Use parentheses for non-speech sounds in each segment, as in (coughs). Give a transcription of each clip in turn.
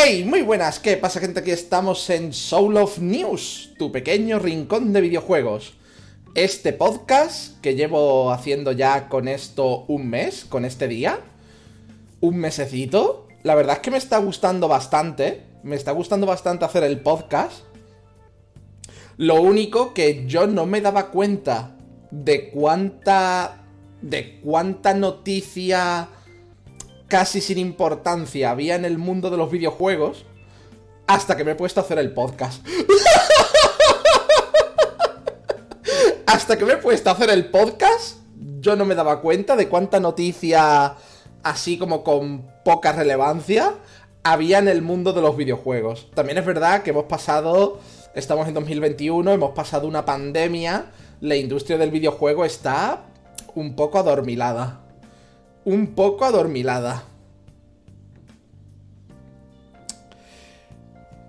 Hey, muy buenas, ¿qué pasa gente? Aquí estamos en Soul of News, tu pequeño rincón de videojuegos. Este podcast que llevo haciendo ya con esto un mes, con este día, un mesecito, la verdad es que me está gustando bastante, me está gustando bastante hacer el podcast. Lo único que yo no me daba cuenta de cuánta de cuánta noticia casi sin importancia había en el mundo de los videojuegos hasta que me he puesto a hacer el podcast. (laughs) hasta que me he puesto a hacer el podcast, yo no me daba cuenta de cuánta noticia, así como con poca relevancia, había en el mundo de los videojuegos. También es verdad que hemos pasado, estamos en 2021, hemos pasado una pandemia, la industria del videojuego está un poco adormilada un poco adormilada.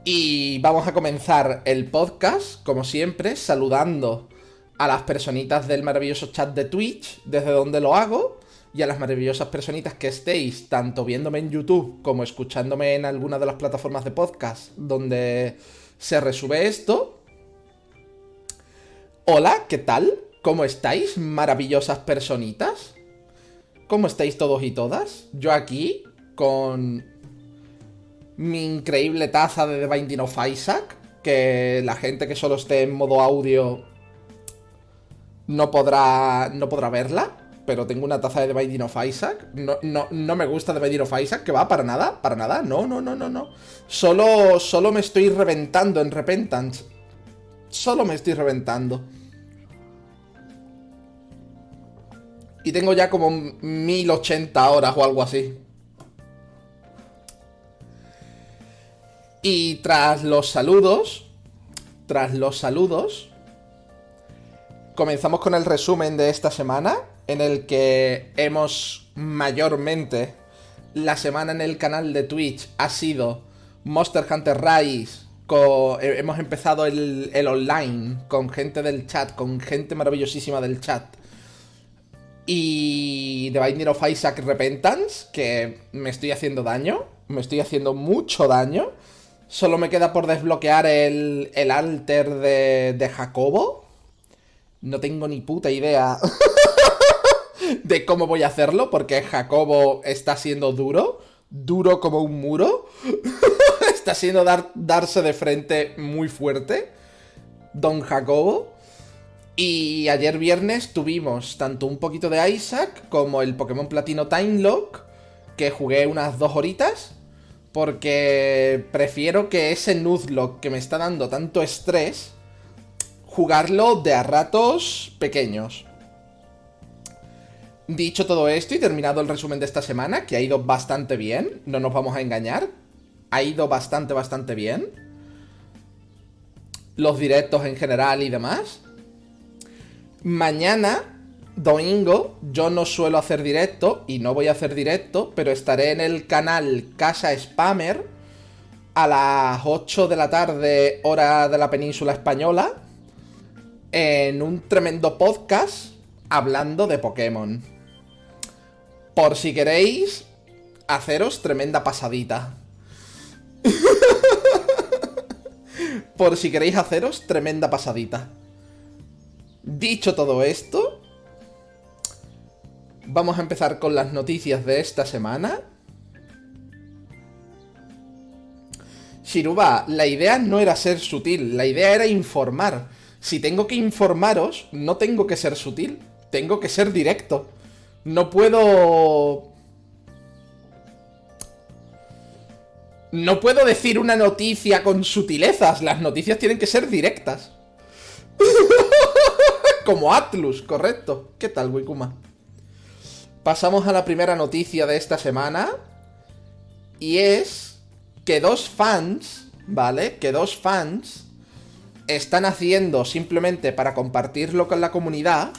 Y vamos a comenzar el podcast, como siempre, saludando a las personitas del maravilloso chat de Twitch, desde donde lo hago, y a las maravillosas personitas que estéis tanto viéndome en YouTube como escuchándome en alguna de las plataformas de podcast donde se resube esto. Hola, ¿qué tal? ¿Cómo estáis, maravillosas personitas? ¿Cómo estáis todos y todas? Yo aquí, con mi increíble taza de The Binding of Isaac, que la gente que solo esté en modo audio no podrá, no podrá verla, pero tengo una taza de The Binding of Isaac. No, no, no me gusta The Binding of Isaac, que va para nada, para nada. No, no, no, no, no. Solo, solo me estoy reventando en Repentance. Solo me estoy reventando. Y tengo ya como 1080 horas o algo así. Y tras los saludos, tras los saludos, comenzamos con el resumen de esta semana, en el que hemos mayormente, la semana en el canal de Twitch ha sido Monster Hunter Rise, hemos empezado el, el online con gente del chat, con gente maravillosísima del chat. Y The Binding of Isaac Repentance, que me estoy haciendo daño, me estoy haciendo mucho daño. Solo me queda por desbloquear el, el alter de, de Jacobo. No tengo ni puta idea (laughs) de cómo voy a hacerlo, porque Jacobo está siendo duro, duro como un muro. (laughs) está siendo dar, darse de frente muy fuerte. Don Jacobo. Y ayer viernes tuvimos tanto un poquito de Isaac como el Pokémon Platino Time Lock, que jugué unas dos horitas, porque prefiero que ese Nuzlocke que me está dando tanto estrés, jugarlo de a ratos pequeños. Dicho todo esto y terminado el resumen de esta semana, que ha ido bastante bien, no nos vamos a engañar, ha ido bastante, bastante bien. Los directos en general y demás. Mañana, domingo, yo no suelo hacer directo y no voy a hacer directo, pero estaré en el canal Casa Spammer a las 8 de la tarde, hora de la península española, en un tremendo podcast hablando de Pokémon. Por si queréis haceros tremenda pasadita. (laughs) Por si queréis haceros tremenda pasadita. Dicho todo esto, vamos a empezar con las noticias de esta semana. Shiruba, la idea no era ser sutil, la idea era informar. Si tengo que informaros, no tengo que ser sutil, tengo que ser directo. No puedo... No puedo decir una noticia con sutilezas, las noticias tienen que ser directas. (laughs) Como Atlus, correcto. ¿Qué tal, Wikuma? Pasamos a la primera noticia de esta semana. Y es que dos fans, ¿vale? Que dos fans están haciendo simplemente para compartirlo con la comunidad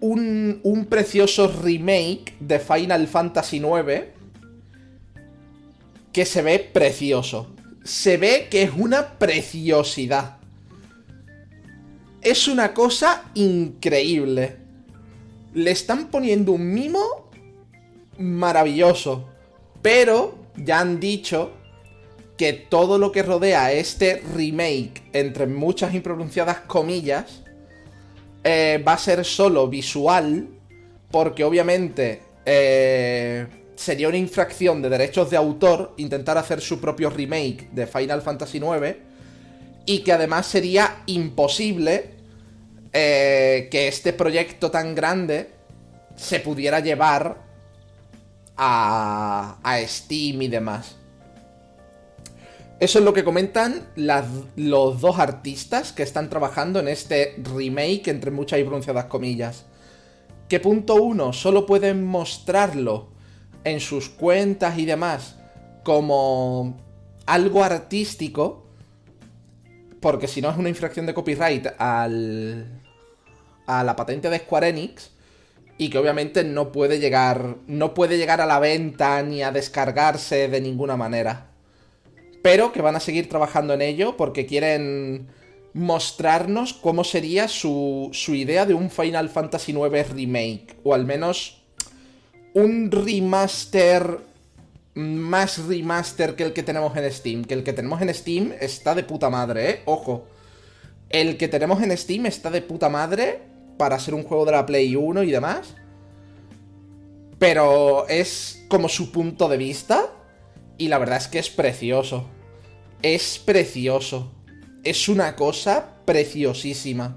un, un precioso remake de Final Fantasy IX que se ve precioso. Se ve que es una preciosidad es una cosa increíble. Le están poniendo un mimo maravilloso. Pero ya han dicho que todo lo que rodea este remake, entre muchas impronunciadas comillas, eh, va a ser solo visual, porque obviamente eh, sería una infracción de derechos de autor intentar hacer su propio remake de Final Fantasy IX, y que además sería imposible eh, que este proyecto tan grande se pudiera llevar a, a Steam y demás. Eso es lo que comentan los dos artistas que están trabajando en este remake, entre muchas y pronunciadas comillas. Que punto uno, solo pueden mostrarlo en sus cuentas y demás como algo artístico, porque si no es una infracción de copyright al, a la patente de Square Enix, y que obviamente no puede llegar, no puede llegar a la venta ni a descargarse de ninguna manera pero que van a seguir trabajando en ello porque quieren mostrarnos cómo sería su, idea de un Final Fantasy IX remake, o al menos un remaster más remaster que el que tenemos en Steam, que el que tenemos en Steam está de puta madre, ¿eh? Ojo. El que tenemos en Steam está de puta madre para ser un juego de la Play 1 y demás. Pero es como su punto de vista y la verdad es que es precioso. Es precioso. Es una cosa preciosísima.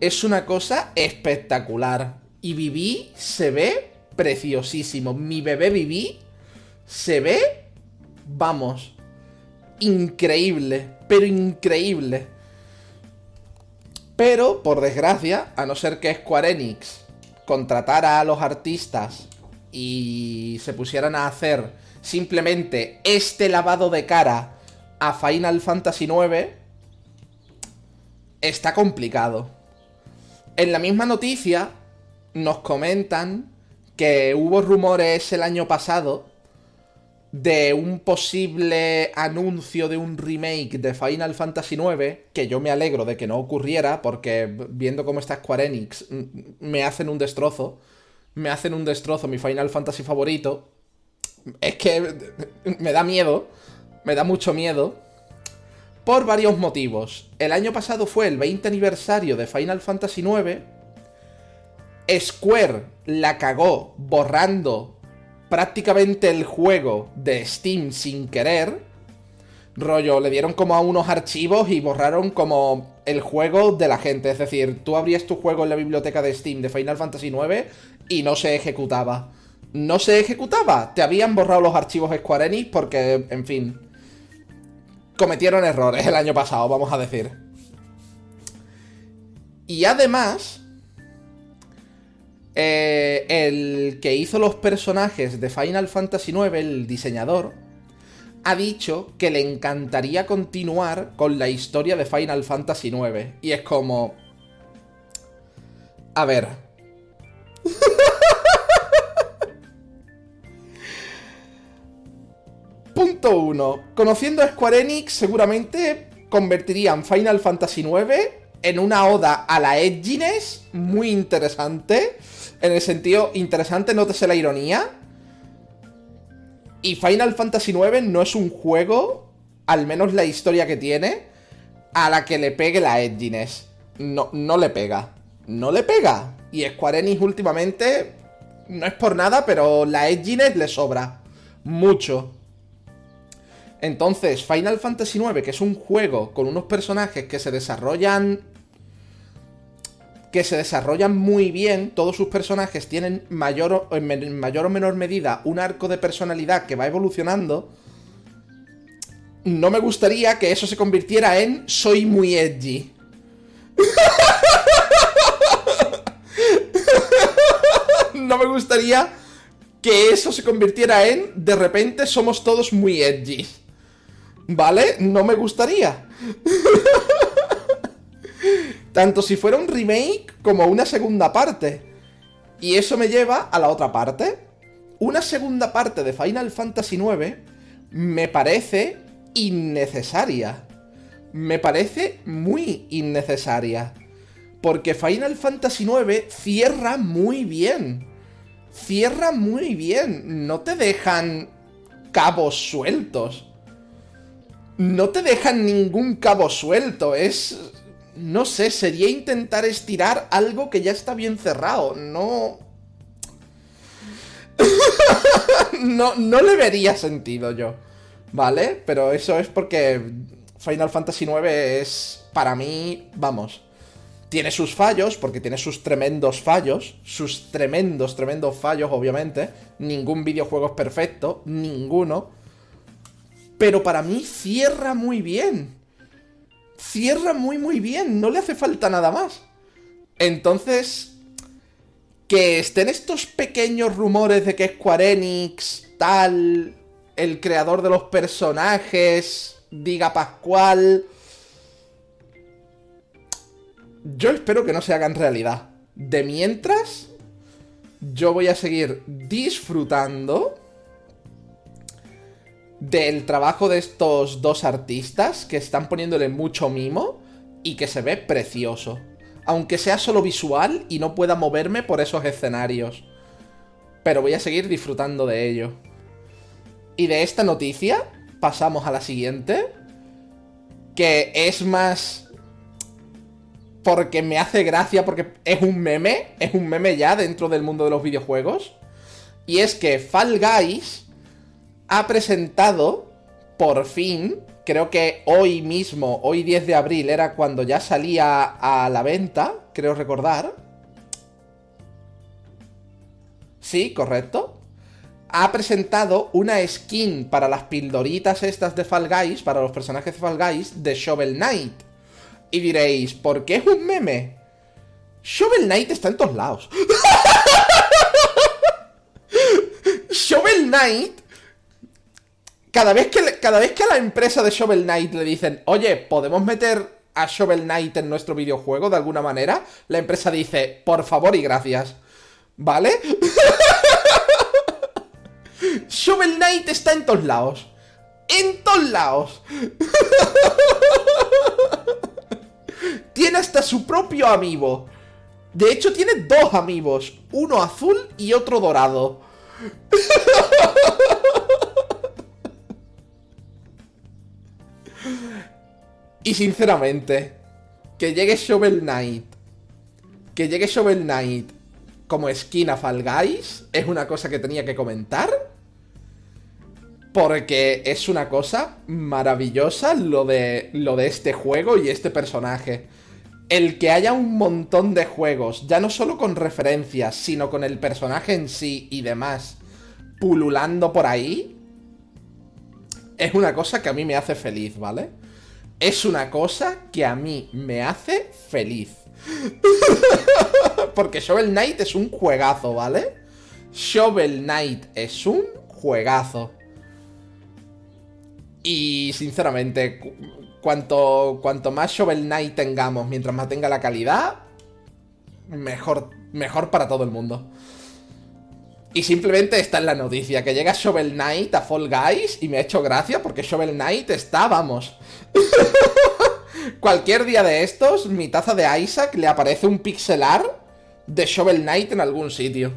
Es una cosa espectacular. Y Viví se ve preciosísimo. Mi bebé Viví se ve, vamos, increíble. Pero increíble. Pero, por desgracia, a no ser que Square Enix contratara a los artistas y se pusieran a hacer simplemente este lavado de cara a Final Fantasy IX, está complicado. En la misma noticia nos comentan que hubo rumores el año pasado de un posible anuncio de un remake de Final Fantasy IX, que yo me alegro de que no ocurriera, porque viendo cómo está Square Enix, me hacen un destrozo me hacen un destrozo mi Final Fantasy favorito. Es que me da miedo, me da mucho miedo. Por varios motivos. El año pasado fue el 20 aniversario de Final Fantasy IX. Square la cagó borrando prácticamente el juego de Steam sin querer. Rollo, le dieron como a unos archivos y borraron como el juego de la gente. Es decir, tú abrías tu juego en la biblioteca de Steam de Final Fantasy IX y no se ejecutaba. No se ejecutaba. Te habían borrado los archivos Square Enix porque, en fin, cometieron errores el año pasado, vamos a decir. Y además, eh, el que hizo los personajes de Final Fantasy IX, el diseñador, ha dicho que le encantaría continuar con la historia de Final Fantasy IX. Y es como... A ver, (laughs) Punto 1. Conociendo a Square Enix, seguramente convertirían Final Fantasy IX en una oda a la edginess muy interesante. En el sentido interesante, nótese la ironía. Y Final Fantasy IX no es un juego, al menos la historia que tiene, a la que le pegue la edginess. No, no le pega. No le pega. Y Square Enix últimamente, no es por nada, pero la edginess le sobra. Mucho. Entonces, Final Fantasy IX, que es un juego con unos personajes que se desarrollan. Que se desarrollan muy bien, todos sus personajes tienen mayor o, en mayor o menor medida un arco de personalidad que va evolucionando. No me gustaría que eso se convirtiera en soy muy edgy. (laughs) no me gustaría que eso se convirtiera en de repente somos todos muy edgy. ¿Vale? No me gustaría. (laughs) Tanto si fuera un remake como una segunda parte. Y eso me lleva a la otra parte. Una segunda parte de Final Fantasy IX me parece innecesaria. Me parece muy innecesaria. Porque Final Fantasy IX cierra muy bien. cierra muy bien. No te dejan cabos sueltos. No te dejan ningún cabo suelto. Es... No sé, sería intentar estirar algo que ya está bien cerrado. (laughs) No... no, le vería sentido yo. ¿Vale? Pero eso es porque Final Fantasy IX es, para mí, vamos, tiene sus fallos, porque tiene sus tremendos fallos, sus tremendos, tremendos fallos, obviamente. Ningún videojuego es perfecto, ninguno. Pero para mí cierra muy bien. Cierra muy, muy bien, no le hace falta nada más. Entonces, que estén estos pequeños rumores de que Square Enix, tal, el creador de los personajes, diga Pascual. Yo espero que no se hagan realidad. De mientras, yo voy a seguir disfrutando del trabajo de estos dos artistas que están poniéndole mucho mimo y que se ve precioso. Aunque sea solo visual y no pueda moverme por esos escenarios. Pero voy a seguir disfrutando de ello. Y de esta noticia pasamos a la siguiente, que es más porque me hace gracia, porque es un meme, es un meme ya dentro del mundo de los videojuegos. Y es que Fall Guys ha presentado, por fin, creo que hoy mismo, hoy 10 de abril, era cuando ya salía a la venta, creo recordar. Sí, correcto ha presentado una skin para las pildoritas estas de Fall Guys, para los personajes de Fall Guys, de Shovel Knight. Y diréis, ¿por qué es un meme? Shovel Knight está en todos lados. (laughs) Shovel Knight. Cada vez, que, cada vez que a la empresa de Shovel Knight le dicen, oye, ¿podemos meter a Shovel Knight en nuestro videojuego de alguna manera? La empresa dice, por favor y gracias. ¿Vale? (laughs) Shovel Knight está en todos lados. En todos lados. (laughs) tiene hasta su propio amigo. De hecho, tiene dos amigos. Uno azul y otro dorado. (laughs) y sinceramente, que llegue Shovel Knight. Que llegue Shovel Knight como esquina Fall Guys es una cosa que tenía que comentar. Porque es una cosa maravillosa lo de, lo de este juego y este personaje. El que haya un montón de juegos, ya no solo con referencias, sino con el personaje en sí y demás, pululando por ahí, es una cosa que a mí me hace feliz, ¿vale? Es una cosa que a mí me hace feliz. (laughs) Porque Shovel Knight es un juegazo, ¿vale? Shovel Knight es un juegazo. Y sinceramente, cuanto, cuanto más Shovel Knight tengamos, mientras mantenga la calidad, mejor, mejor para todo el mundo. Y simplemente está en la noticia, que llega Shovel Knight a Fall Guys y me ha hecho gracia porque Shovel Knight está, vamos. (laughs) Cualquier día de estos, mi taza de Isaac le aparece un pixelar de Shovel Knight en algún sitio.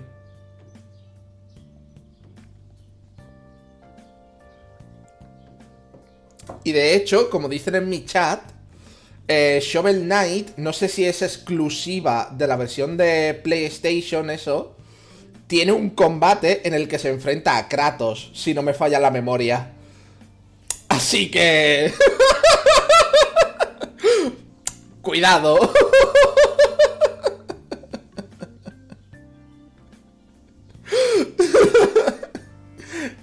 Y de hecho, como dicen en mi chat, eh, Shovel Knight, no sé si es exclusiva de la versión de PlayStation, eso, tiene un combate en el que se enfrenta a Kratos, si no me falla la memoria. Así que... (laughs) Cuidado. (laughs)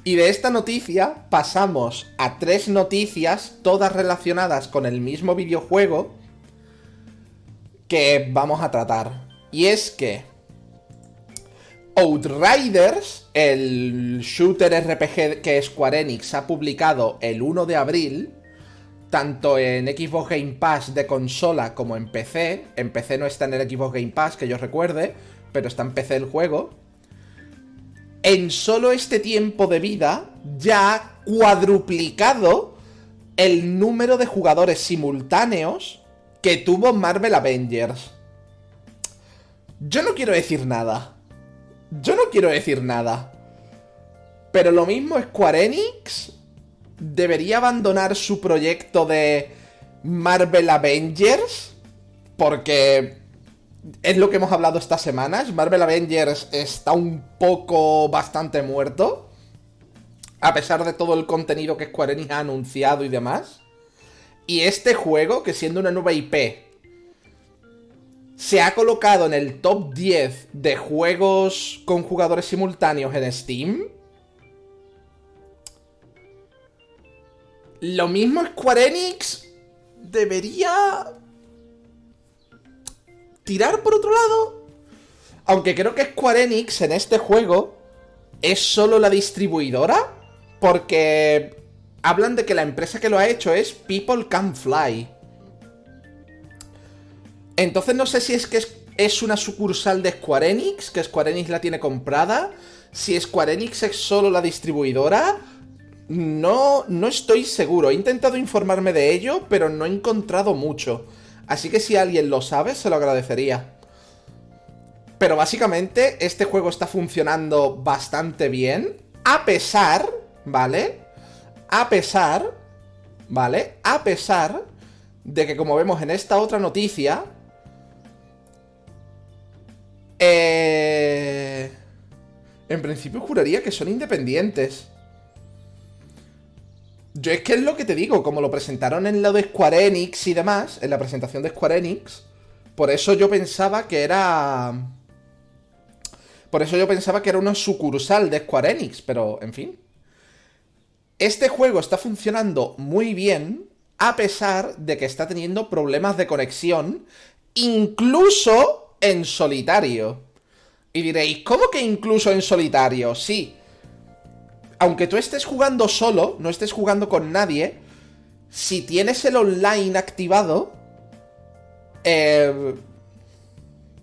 Y de esta noticia pasamos a tres noticias, todas relacionadas con el mismo videojuego, que vamos a tratar. Y es que Outriders, el shooter RPG que Square Enix ha publicado el 1 de abril, tanto en Xbox Game Pass de consola como en PC, en PC no está en el Xbox Game Pass, que yo recuerde, pero está en PC el juego, en solo este tiempo de vida ya ha cuadruplicado el número de jugadores simultáneos que tuvo Marvel Avengers. Yo no quiero decir nada. Yo no quiero decir nada. Pero lo mismo Square Enix debería abandonar su proyecto de Marvel Avengers. Porque es lo que hemos hablado estas semanas. Marvel Avengers está un poco bastante muerto. A pesar de todo el contenido que Square Enix ha anunciado y demás. Y este juego, que siendo una nueva IP, se ha colocado en el top 10 de juegos con jugadores simultáneos en Steam. Lo mismo Square Enix debería tirar por otro lado. Aunque creo que Square Enix en este juego es solo la distribuidora. Porque hablan de que la empresa que lo ha hecho es People Can Fly. Entonces no sé si es que es, una sucursal de Square Enix, que Square Enix la tiene comprada. Si Square Enix es solo la distribuidora. No, no estoy seguro. He intentado informarme de ello, pero no he encontrado mucho. Así que si alguien lo sabe, se lo agradecería. Pero básicamente este juego está funcionando bastante bien. A pesar, ¿vale? A pesar, ¿vale? A pesar de que como vemos en esta otra noticia, eh, en principio juraría que son independientes. Yo es que es lo que te digo, como lo presentaron en lo de Square Enix y demás, en la presentación de Square Enix, por eso yo pensaba que era... Por eso yo pensaba que era una sucursal de Square Enix, pero en fin. Este juego está funcionando muy bien, a pesar de que está teniendo problemas de conexión, incluso en solitario. Y diréis, ¿cómo que incluso en solitario? Sí. Aunque tú estés jugando solo, no estés jugando con nadie, si tienes el online activado, eh,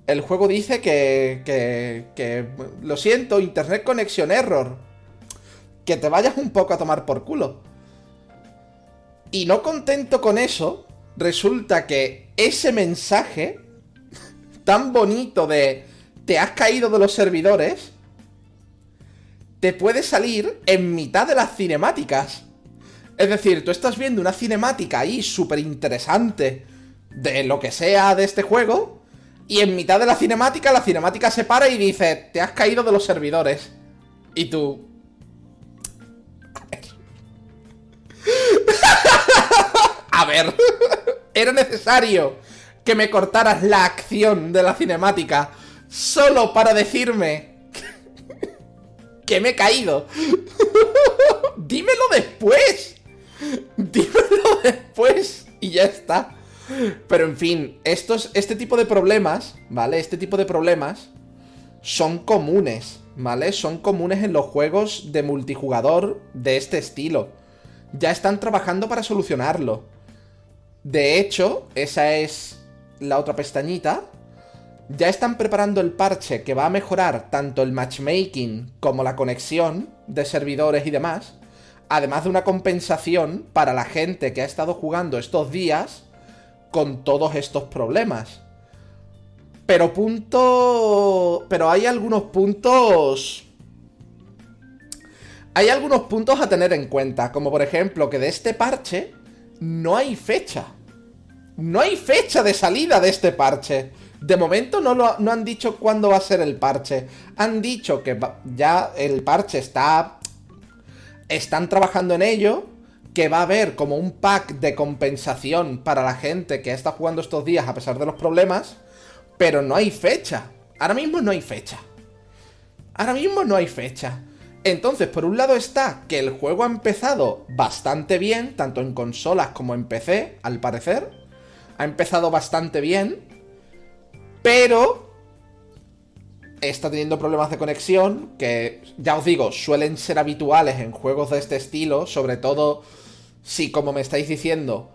el juego dice que, que, que, lo siento, Internet Connection Error. Que te vayas un poco a tomar por culo. Y no contento con eso, resulta que ese mensaje tan bonito de te has caído de los servidores, te puede salir en mitad de las cinemáticas. Es decir, tú estás viendo una cinemática ahí súper interesante de lo que sea de este juego, y en mitad de la cinemática, la cinemática se para y dice, te has caído de los servidores. Y tú... A ver, (laughs) (laughs) era necesario que me cortaras la acción de la cinemática solo para decirme (laughs) que me he caído. (laughs) Dímelo después. Dímelo después y ya está. Pero en fin, estos, este tipo de problemas, ¿vale? Este tipo de problemas son comunes, ¿vale? Son comunes en los juegos de multijugador de este estilo. Ya están trabajando para solucionarlo. De hecho, esa es la otra pestañita, ya están preparando el parche que va a mejorar tanto el matchmaking como la conexión de servidores y demás, además de una compensación para la gente que ha estado jugando estos días con todos estos problemas. Pero punto... Pero hay algunos puntos... Hay algunos puntos a tener en cuenta, como por ejemplo que de este parche no hay fecha. No hay fecha de salida de este parche. De momento no, lo, no han dicho cuándo va a ser el parche. Han dicho que ya el parche está... Están trabajando en ello. Que va a haber como un pack de compensación para la gente que está jugando estos días a pesar de los problemas. Pero no hay fecha. Ahora mismo no hay fecha. Ahora mismo no hay fecha. Entonces, por un lado está que el juego ha empezado bastante bien, tanto en consolas como en PC, al parecer ha empezado bastante bien, pero está teniendo problemas de conexión que, ya os digo, suelen ser habituales en juegos de este estilo, sobre todo si, como me estáis diciendo,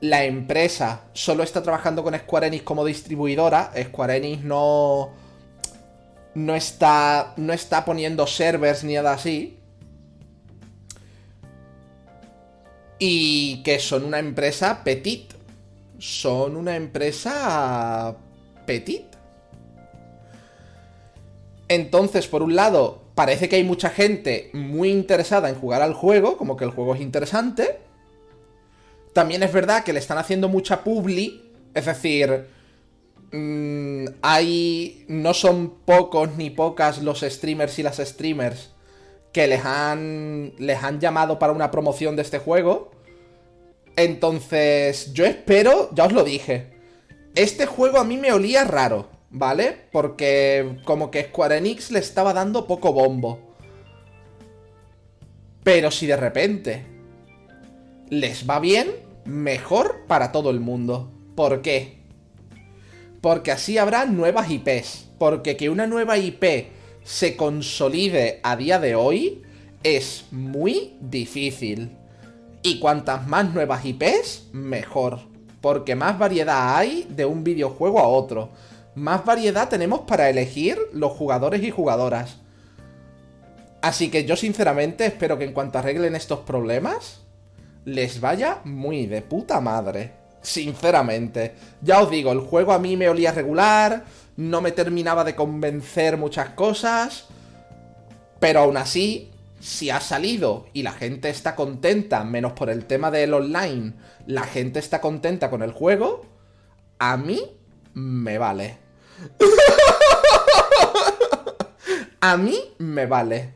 la empresa solo está trabajando con Square Enix como distribuidora, Square Enix no no está no está poniendo servers ni nada así. Y que son una empresa petit, son una empresa petit. Entonces, por un lado, parece que hay mucha gente muy interesada en jugar al juego, como que el juego es interesante. También es verdad que le están haciendo mucha publi, es decir, mm, hay no son pocos ni pocas los streamers y las streamers que les han les han llamado para una promoción de este juego. Entonces, yo espero, ya os lo dije, este juego a mí me olía raro, ¿vale? Porque como que Square Enix le estaba dando poco bombo. Pero si de repente les va bien, mejor para todo el mundo. ¿Por qué? Porque así habrá nuevas IPs. Porque que una nueva IP se consolide a día de hoy es muy difícil. Y cuantas más nuevas IPs, mejor. Porque más variedad hay de un videojuego a otro. Más variedad tenemos para elegir los jugadores y jugadoras. Así que yo sinceramente espero que en cuanto arreglen estos problemas, les vaya muy de puta madre. Sinceramente. Ya os digo, el juego a mí me olía regular, no me terminaba de convencer muchas cosas, pero aún así, si ha salido y la gente está contenta, menos por el tema del online, la gente está contenta con el juego, a mí me vale. (laughs) a mí me vale.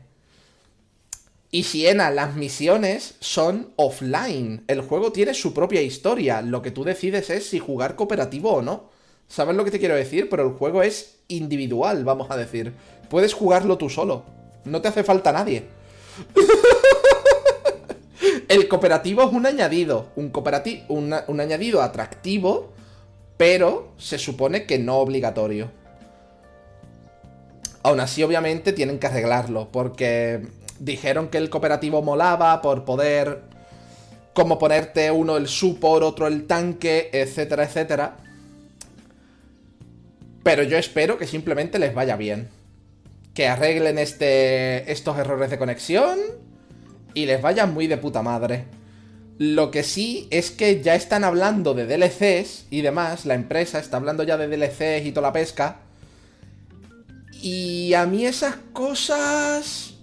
Y Siena, las misiones son offline. El juego tiene su propia historia. Lo que tú decides es si jugar cooperativo o no. ¿Sabes lo que te quiero decir? Pero el juego es individual, vamos a decir. Puedes jugarlo tú solo. No te hace falta nadie. El cooperativo es un añadido. Un, cooperativo, un añadido atractivo, pero se supone que no obligatorio. Aún así, obviamente, tienen que arreglarlo, porque dijeron que el cooperativo molaba por poder como ponerte uno el support, otro el tanque, etcétera, etcétera. Pero yo espero que simplemente les vaya bien. Que arreglen este, estos errores de conexión y les vaya muy de puta madre. Lo que sí es que ya están hablando de DLCs y demás, la empresa está hablando ya de DLCs y toda la pesca. Y a mí esas cosas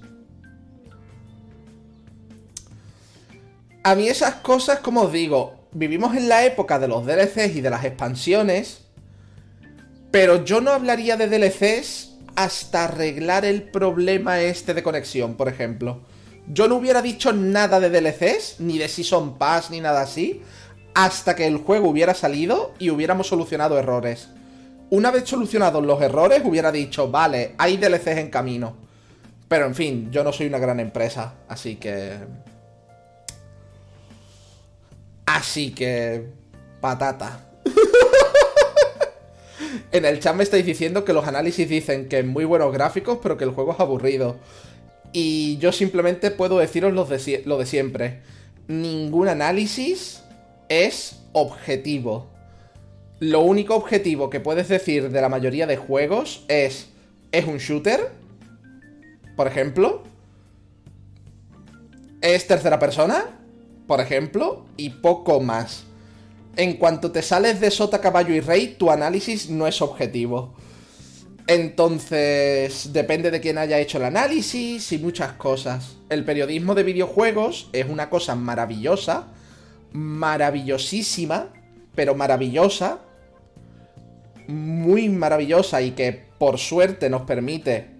A mí esas cosas, como os digo, vivimos en la época de los DLCs y de las expansiones, pero yo no hablaría de DLCs hasta arreglar el problema este de conexión, por ejemplo. Yo no hubiera dicho nada de DLCs, ni de Season Pass, ni nada así, hasta que el juego hubiera salido y hubiéramos solucionado errores. Una vez solucionados los errores, hubiera dicho, vale, hay DLCs en camino. Pero en fin, yo no soy una gran empresa, así que... Así que... Patata. (laughs) en el chat me estáis diciendo que los análisis dicen que muy buenos gráficos, pero que el juego es aburrido. Y yo simplemente puedo deciros lo de, lo de siempre. Ningún análisis es objetivo. Lo único objetivo que puedes decir de la mayoría de juegos es... ¿Es un shooter? Por ejemplo. ¿Es tercera persona? por ejemplo, y poco más. En cuanto te sales de sota, caballo y rey, tu análisis no es objetivo. Entonces, depende de quién haya hecho el análisis y muchas cosas. El periodismo de videojuegos es una cosa maravillosa, maravillosísima, pero maravillosa, muy maravillosa y que por suerte nos permite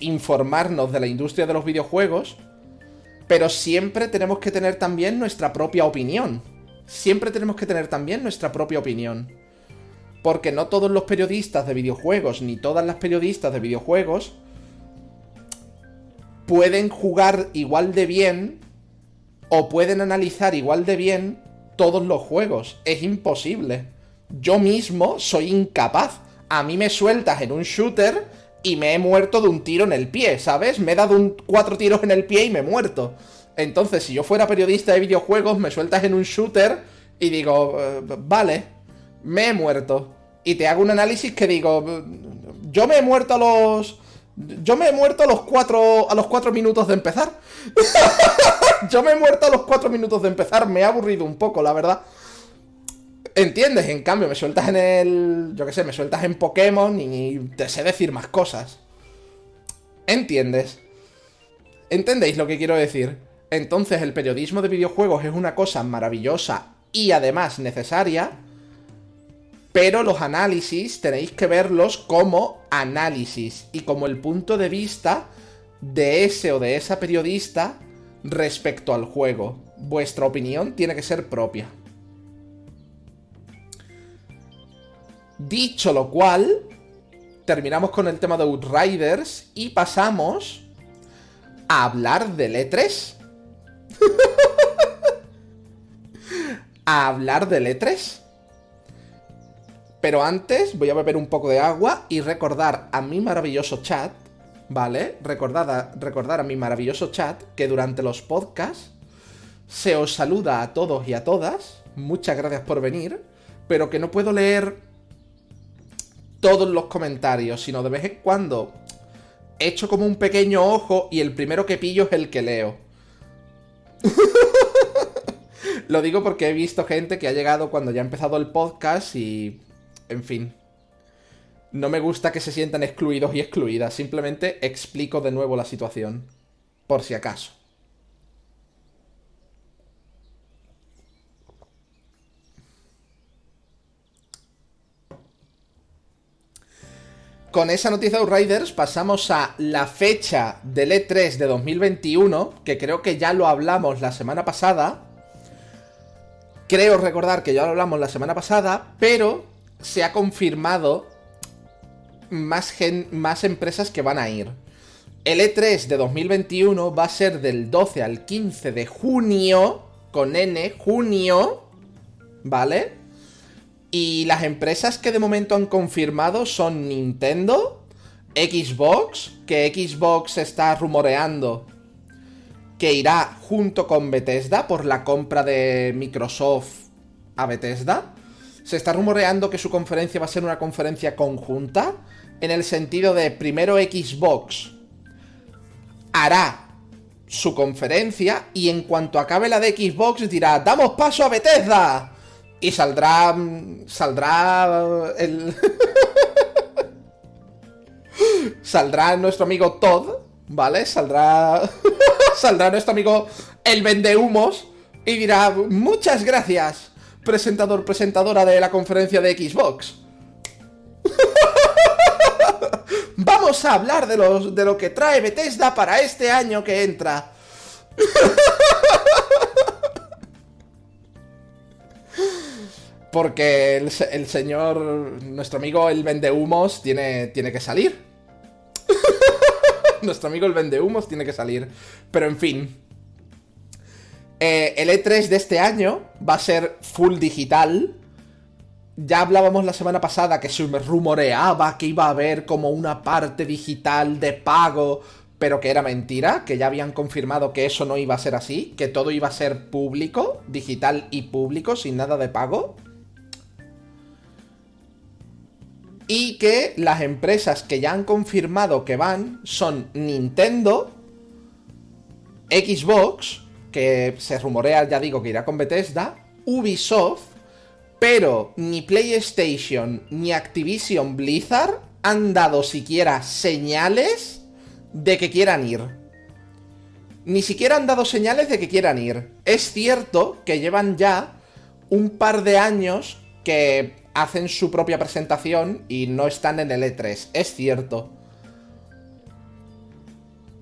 informarnos de la industria de los videojuegos pero siempre tenemos que tener también nuestra propia opinión. Siempre tenemos que tener también nuestra propia opinión. Porque no todos los periodistas de videojuegos, ni todas las periodistas de videojuegos, pueden jugar igual de bien o pueden analizar igual de bien todos los juegos. Es imposible. Yo mismo soy incapaz. A mí me sueltas en un shooter y me he muerto de un tiro en el pie, ¿sabes? Me he dado cuatro tiros en el pie y me he muerto. Entonces, si yo fuera periodista de videojuegos, me sueltas en un shooter y digo, eh, vale, me he muerto. Y te hago un análisis que digo, yo me he muerto a los... Yo me he muerto a los cuatro, a los cuatro minutos de empezar. (laughs) yo me he muerto a los cuatro minutos de empezar. Me ha aburrido un poco, la verdad. ¿Entiendes? En cambio, me sueltas en el. Yo qué sé, me sueltas en Pokémon y te sé decir más cosas. ¿Entiendes? ¿Entendéis lo que quiero decir? Entonces el periodismo de videojuegos es una cosa maravillosa y además necesaria, pero los análisis tenéis que verlos como análisis y como el punto de vista de ese o de esa periodista respecto al juego. Vuestra opinión tiene que ser propia. Dicho lo cual, terminamos con el tema de Outriders y pasamos a hablar del E3. (laughs) a hablar del E3. Pero antes voy a beber un poco de agua y recordar a mi maravilloso chat, ¿vale? Recordar a, recordar a mi maravilloso chat que durante los podcasts se os saluda a todos y a todas. Muchas gracias por venir. Pero que no puedo leer todos los comentarios, sino de vez en cuando echo como un pequeño ojo y el primero que pillo es el que leo. (laughs) Lo digo porque he visto gente que ha llegado cuando ya ha empezado el podcast y... En fin. No me gusta que se sientan excluidos y excluidas. Simplemente explico de nuevo la situación. Por si acaso. Con esa noticia de Outriders pasamos a la fecha del E3 de 2021, que creo que ya lo hablamos la semana pasada. Creo recordar que ya lo hablamos la semana pasada, pero se ha confirmado más, más empresas que van a ir. El E3 de 2021 va a ser del 12 al 15 de junio, con N, junio, ¿vale? Y las empresas que de momento han confirmado son Nintendo, Xbox, que Xbox está rumoreando que irá junto con Bethesda por la compra de Microsoft a Bethesda. Se está rumoreando que su conferencia va a ser una conferencia conjunta, en el sentido de primero Xbox hará su conferencia y en cuanto acabe la de Xbox dirá, damos paso a Bethesda. Y saldrá. Saldrá. El. (laughs) saldrá nuestro amigo Todd, ¿vale? Saldrá. (laughs) saldrá nuestro amigo el vendehumos y dirá: Muchas gracias, presentador, presentadora de la conferencia de Xbox. (laughs) Vamos a hablar de, los, de lo que trae Bethesda para este año que entra. Porque el, señor, nuestro amigo el vendehumos, tiene, tiene que salir. (laughs) nuestro amigo el vendehumos tiene que salir. Pero en fin. Eh, el E3 de este año va a ser full digital. Ya hablábamos la semana pasada que se rumoreaba que iba a haber como una parte digital de pago, pero que era mentira, que ya habían confirmado que eso no iba a ser así, que todo iba a ser público, digital y público, sin nada de pago. Y que las empresas que ya han confirmado que van son Nintendo, Xbox, que se rumorea, ya digo, que irá con Bethesda, Ubisoft, pero ni PlayStation ni Activision Blizzard han dado siquiera señales de que quieran ir. Ni siquiera han dado señales de que quieran ir. Es cierto que llevan ya un par de años que hacen su propia presentación y no están en el E3. Es cierto.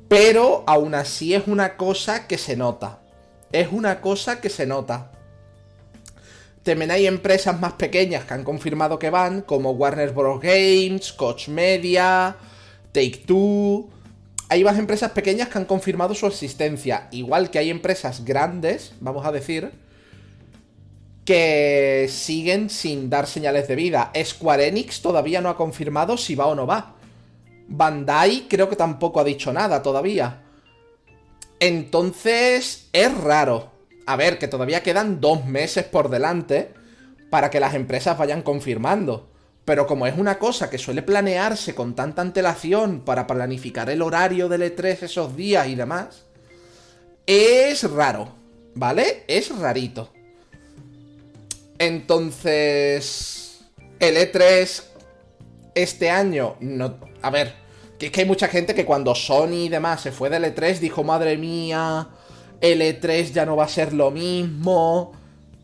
Pero aún así es una cosa que se nota. Es una cosa que se nota. También hay empresas más pequeñas que han confirmado que van, como Warner Bros. Games, Coach Media, Take Two. Hay más empresas pequeñas que han confirmado su existencia. Igual que hay empresas grandes, vamos a decir, que siguen sin dar señales de vida. Square Enix todavía no ha confirmado si va o no va. Bandai creo que tampoco ha dicho nada todavía. Entonces, es raro. A ver, que todavía quedan dos meses por delante para que las empresas vayan confirmando. Pero como es una cosa que suele planearse con tanta antelación para planificar el horario del E3 esos días y demás, es raro, ¿vale? Es rarito. Entonces, el E3 este año, no, a ver, Que es que hay mucha gente que cuando Sony y demás se fue del E3 dijo, madre mía, el E3 ya no va a ser lo mismo.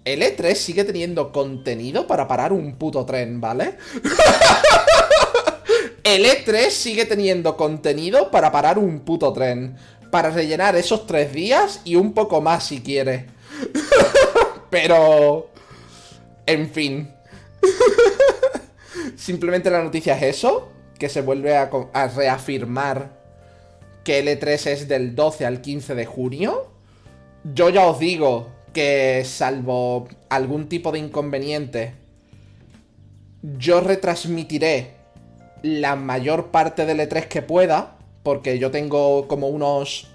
El E3 sigue teniendo contenido para parar un puto tren, ¿vale? (laughs) el E3 sigue teniendo contenido para parar un puto tren. Para rellenar esos tres días y un poco más si quiere. (laughs) Pero... En fin. (laughs) Simplemente la noticia es eso, que se vuelve a, reafirmar que el E3 es del 12 al 15 de junio. Yo ya os digo que salvo algún tipo de inconveniente, yo retransmitiré la mayor parte del E3 que pueda, porque yo tengo como unos...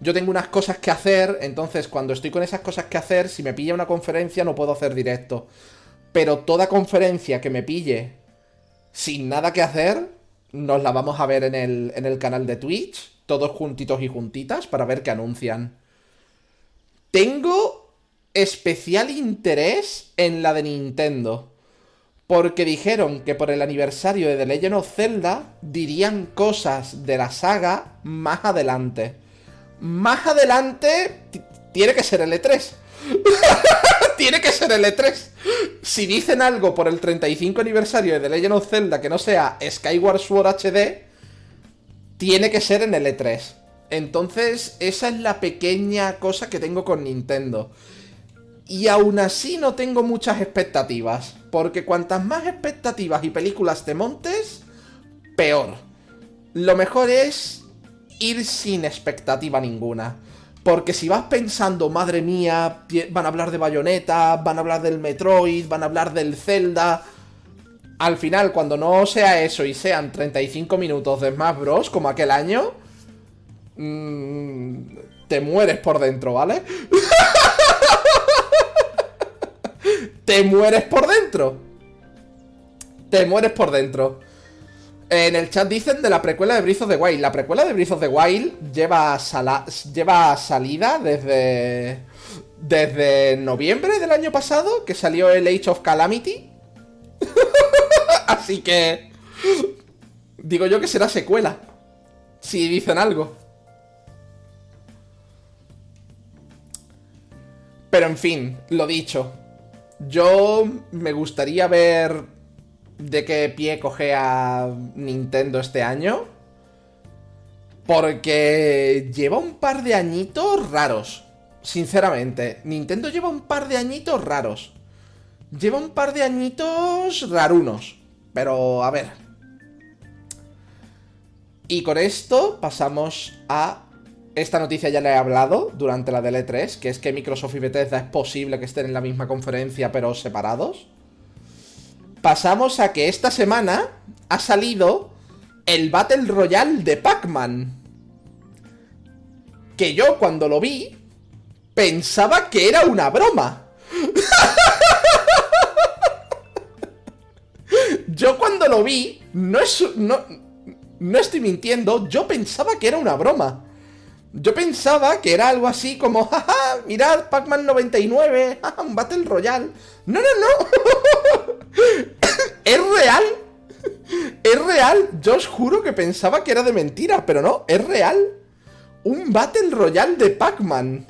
Yo tengo unas cosas que hacer, entonces cuando estoy con esas cosas que hacer, si me pilla una conferencia no puedo hacer directo. Pero toda conferencia que me pille sin nada que hacer, nos la vamos a ver en el, en el canal de Twitch, todos juntitos y juntitas, para ver qué anuncian. Tengo especial interés en la de Nintendo. Porque dijeron que por el aniversario de The Legend of Zelda dirían cosas de la saga más adelante. Más adelante tiene que ser el E3. (laughs) tiene que ser el E3. Si dicen algo por el 35 aniversario de The Legend of Zelda que no sea Skyward Sword HD, tiene que ser en el E3. Entonces, esa es la pequeña cosa que tengo con Nintendo. Y aún así no tengo muchas expectativas. Porque cuantas más expectativas y películas te montes, peor. Lo mejor es ir sin expectativa ninguna. Porque si vas pensando, madre mía, van a hablar de Bayonetta, van a hablar del Metroid, van a hablar del Zelda. Al final, cuando no sea eso y sean 35 minutos de Smash Bros. como aquel año, mmm, te mueres por dentro, ¿vale? (laughs) te mueres por dentro. Te mueres por dentro. En el chat dicen de la precuela de Breath of the Wild. La precuela de Breath of the Wild lleva, lleva salida desde. Desde noviembre del año pasado, que salió el Age of Calamity. (laughs) Así que. Digo yo que será secuela. Si dicen algo. Pero en fin, lo dicho. Yo me gustaría ver de qué pie coge a Nintendo este año. Porque lleva un par de añitos raros. Sinceramente, Nintendo lleva un par de añitos raros. Lleva un par de añitos rarunos. Pero, a ver. Y con esto pasamos a esta noticia ya la he hablado durante la dl 3 que es que Microsoft y Bethesda es posible que estén en la misma conferencia pero separados. Pasamos a que esta semana ha salido el Battle Royale de Pac-Man. Que yo cuando lo vi pensaba que era una broma. (laughs) yo cuando lo vi, no es... No, no estoy mintiendo, yo pensaba que era una broma. Yo pensaba que era algo así como, jaja, mirad, Pac-Man 99, jaja, un Battle Royale. No, no, no. (coughs) es real. Es real. Yo os juro que pensaba que era de mentira, pero no, es real. Un Battle Royale de Pac-Man.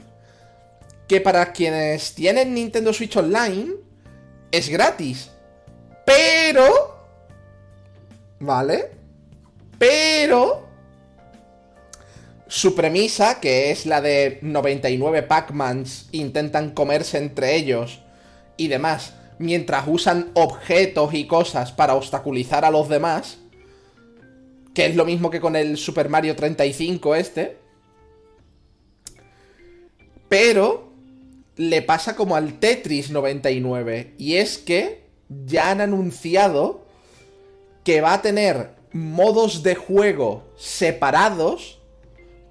Que para quienes tienen Nintendo Switch Online es gratis. Pero... ¿Vale? Pero su premisa, que es la de 99 Pac-Mans intentan comerse entre ellos y demás, mientras usan objetos y cosas para obstaculizar a los demás, que es lo mismo que con el Super Mario 35 este, pero le pasa como al Tetris 99, y es que ya han anunciado que va a tener modos de juego separados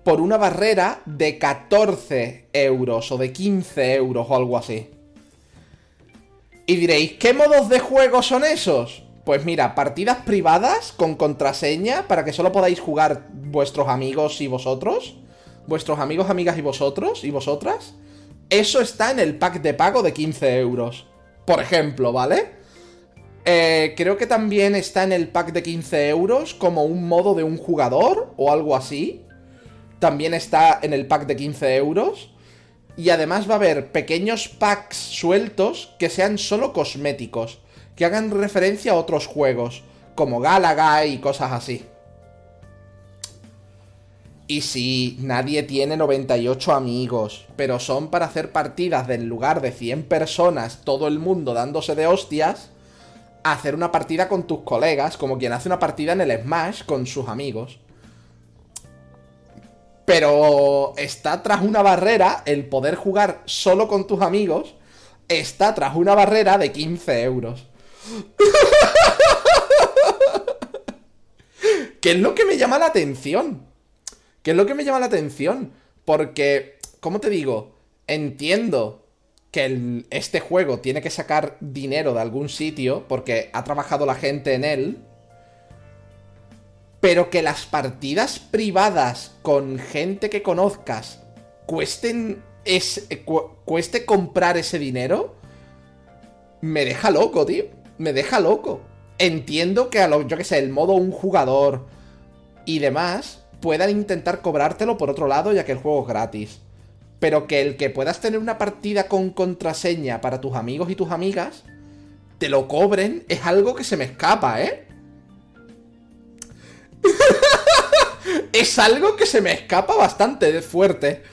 por una barrera de 14 euros o de 15 euros o algo así. Y diréis, ¿qué modos de juego son esos? Pues mira, partidas privadas con contraseña para que solo podáis jugar vuestros amigos y vosotros. Vuestros amigos, amigas y vosotros y vosotras. Eso está en el pack de pago de 15 euros. Por ejemplo, ¿vale? Eh, creo que también está en el pack de 15 euros como un modo de un jugador o algo así. También está en el pack de 15 euros. Y además va a haber pequeños packs sueltos que sean solo cosméticos, que hagan referencia a otros juegos, como Galaga y cosas así. Y si nadie tiene 98 amigos, pero son para hacer partidas del lugar de 100 personas, todo el mundo dándose de hostias, hacer una partida con tus colegas, como quien hace una partida en el Smash con sus amigos. Pero está tras una barrera, el poder jugar solo con tus amigos, está tras una barrera de 15 euros. (laughs) ¿Qué es lo que me llama la atención? ¿Qué es lo que me llama la atención? Porque, ¿cómo te digo? Entiendo que este juego tiene que sacar dinero de algún sitio porque ha trabajado la gente en él. Pero que las partidas privadas con gente que conozcas cuesten es, cueste comprar ese dinero, me deja loco, tío. Me deja loco. Entiendo que a lo, yo que sé, el modo un jugador y demás puedan intentar cobrártelo por otro lado ya que el juego es gratis. Pero que el que puedas tener una partida con contraseña para tus amigos y tus amigas, te lo cobren, es algo que se me escapa, ¿eh? (laughs) es algo que se me escapa bastante fuerte.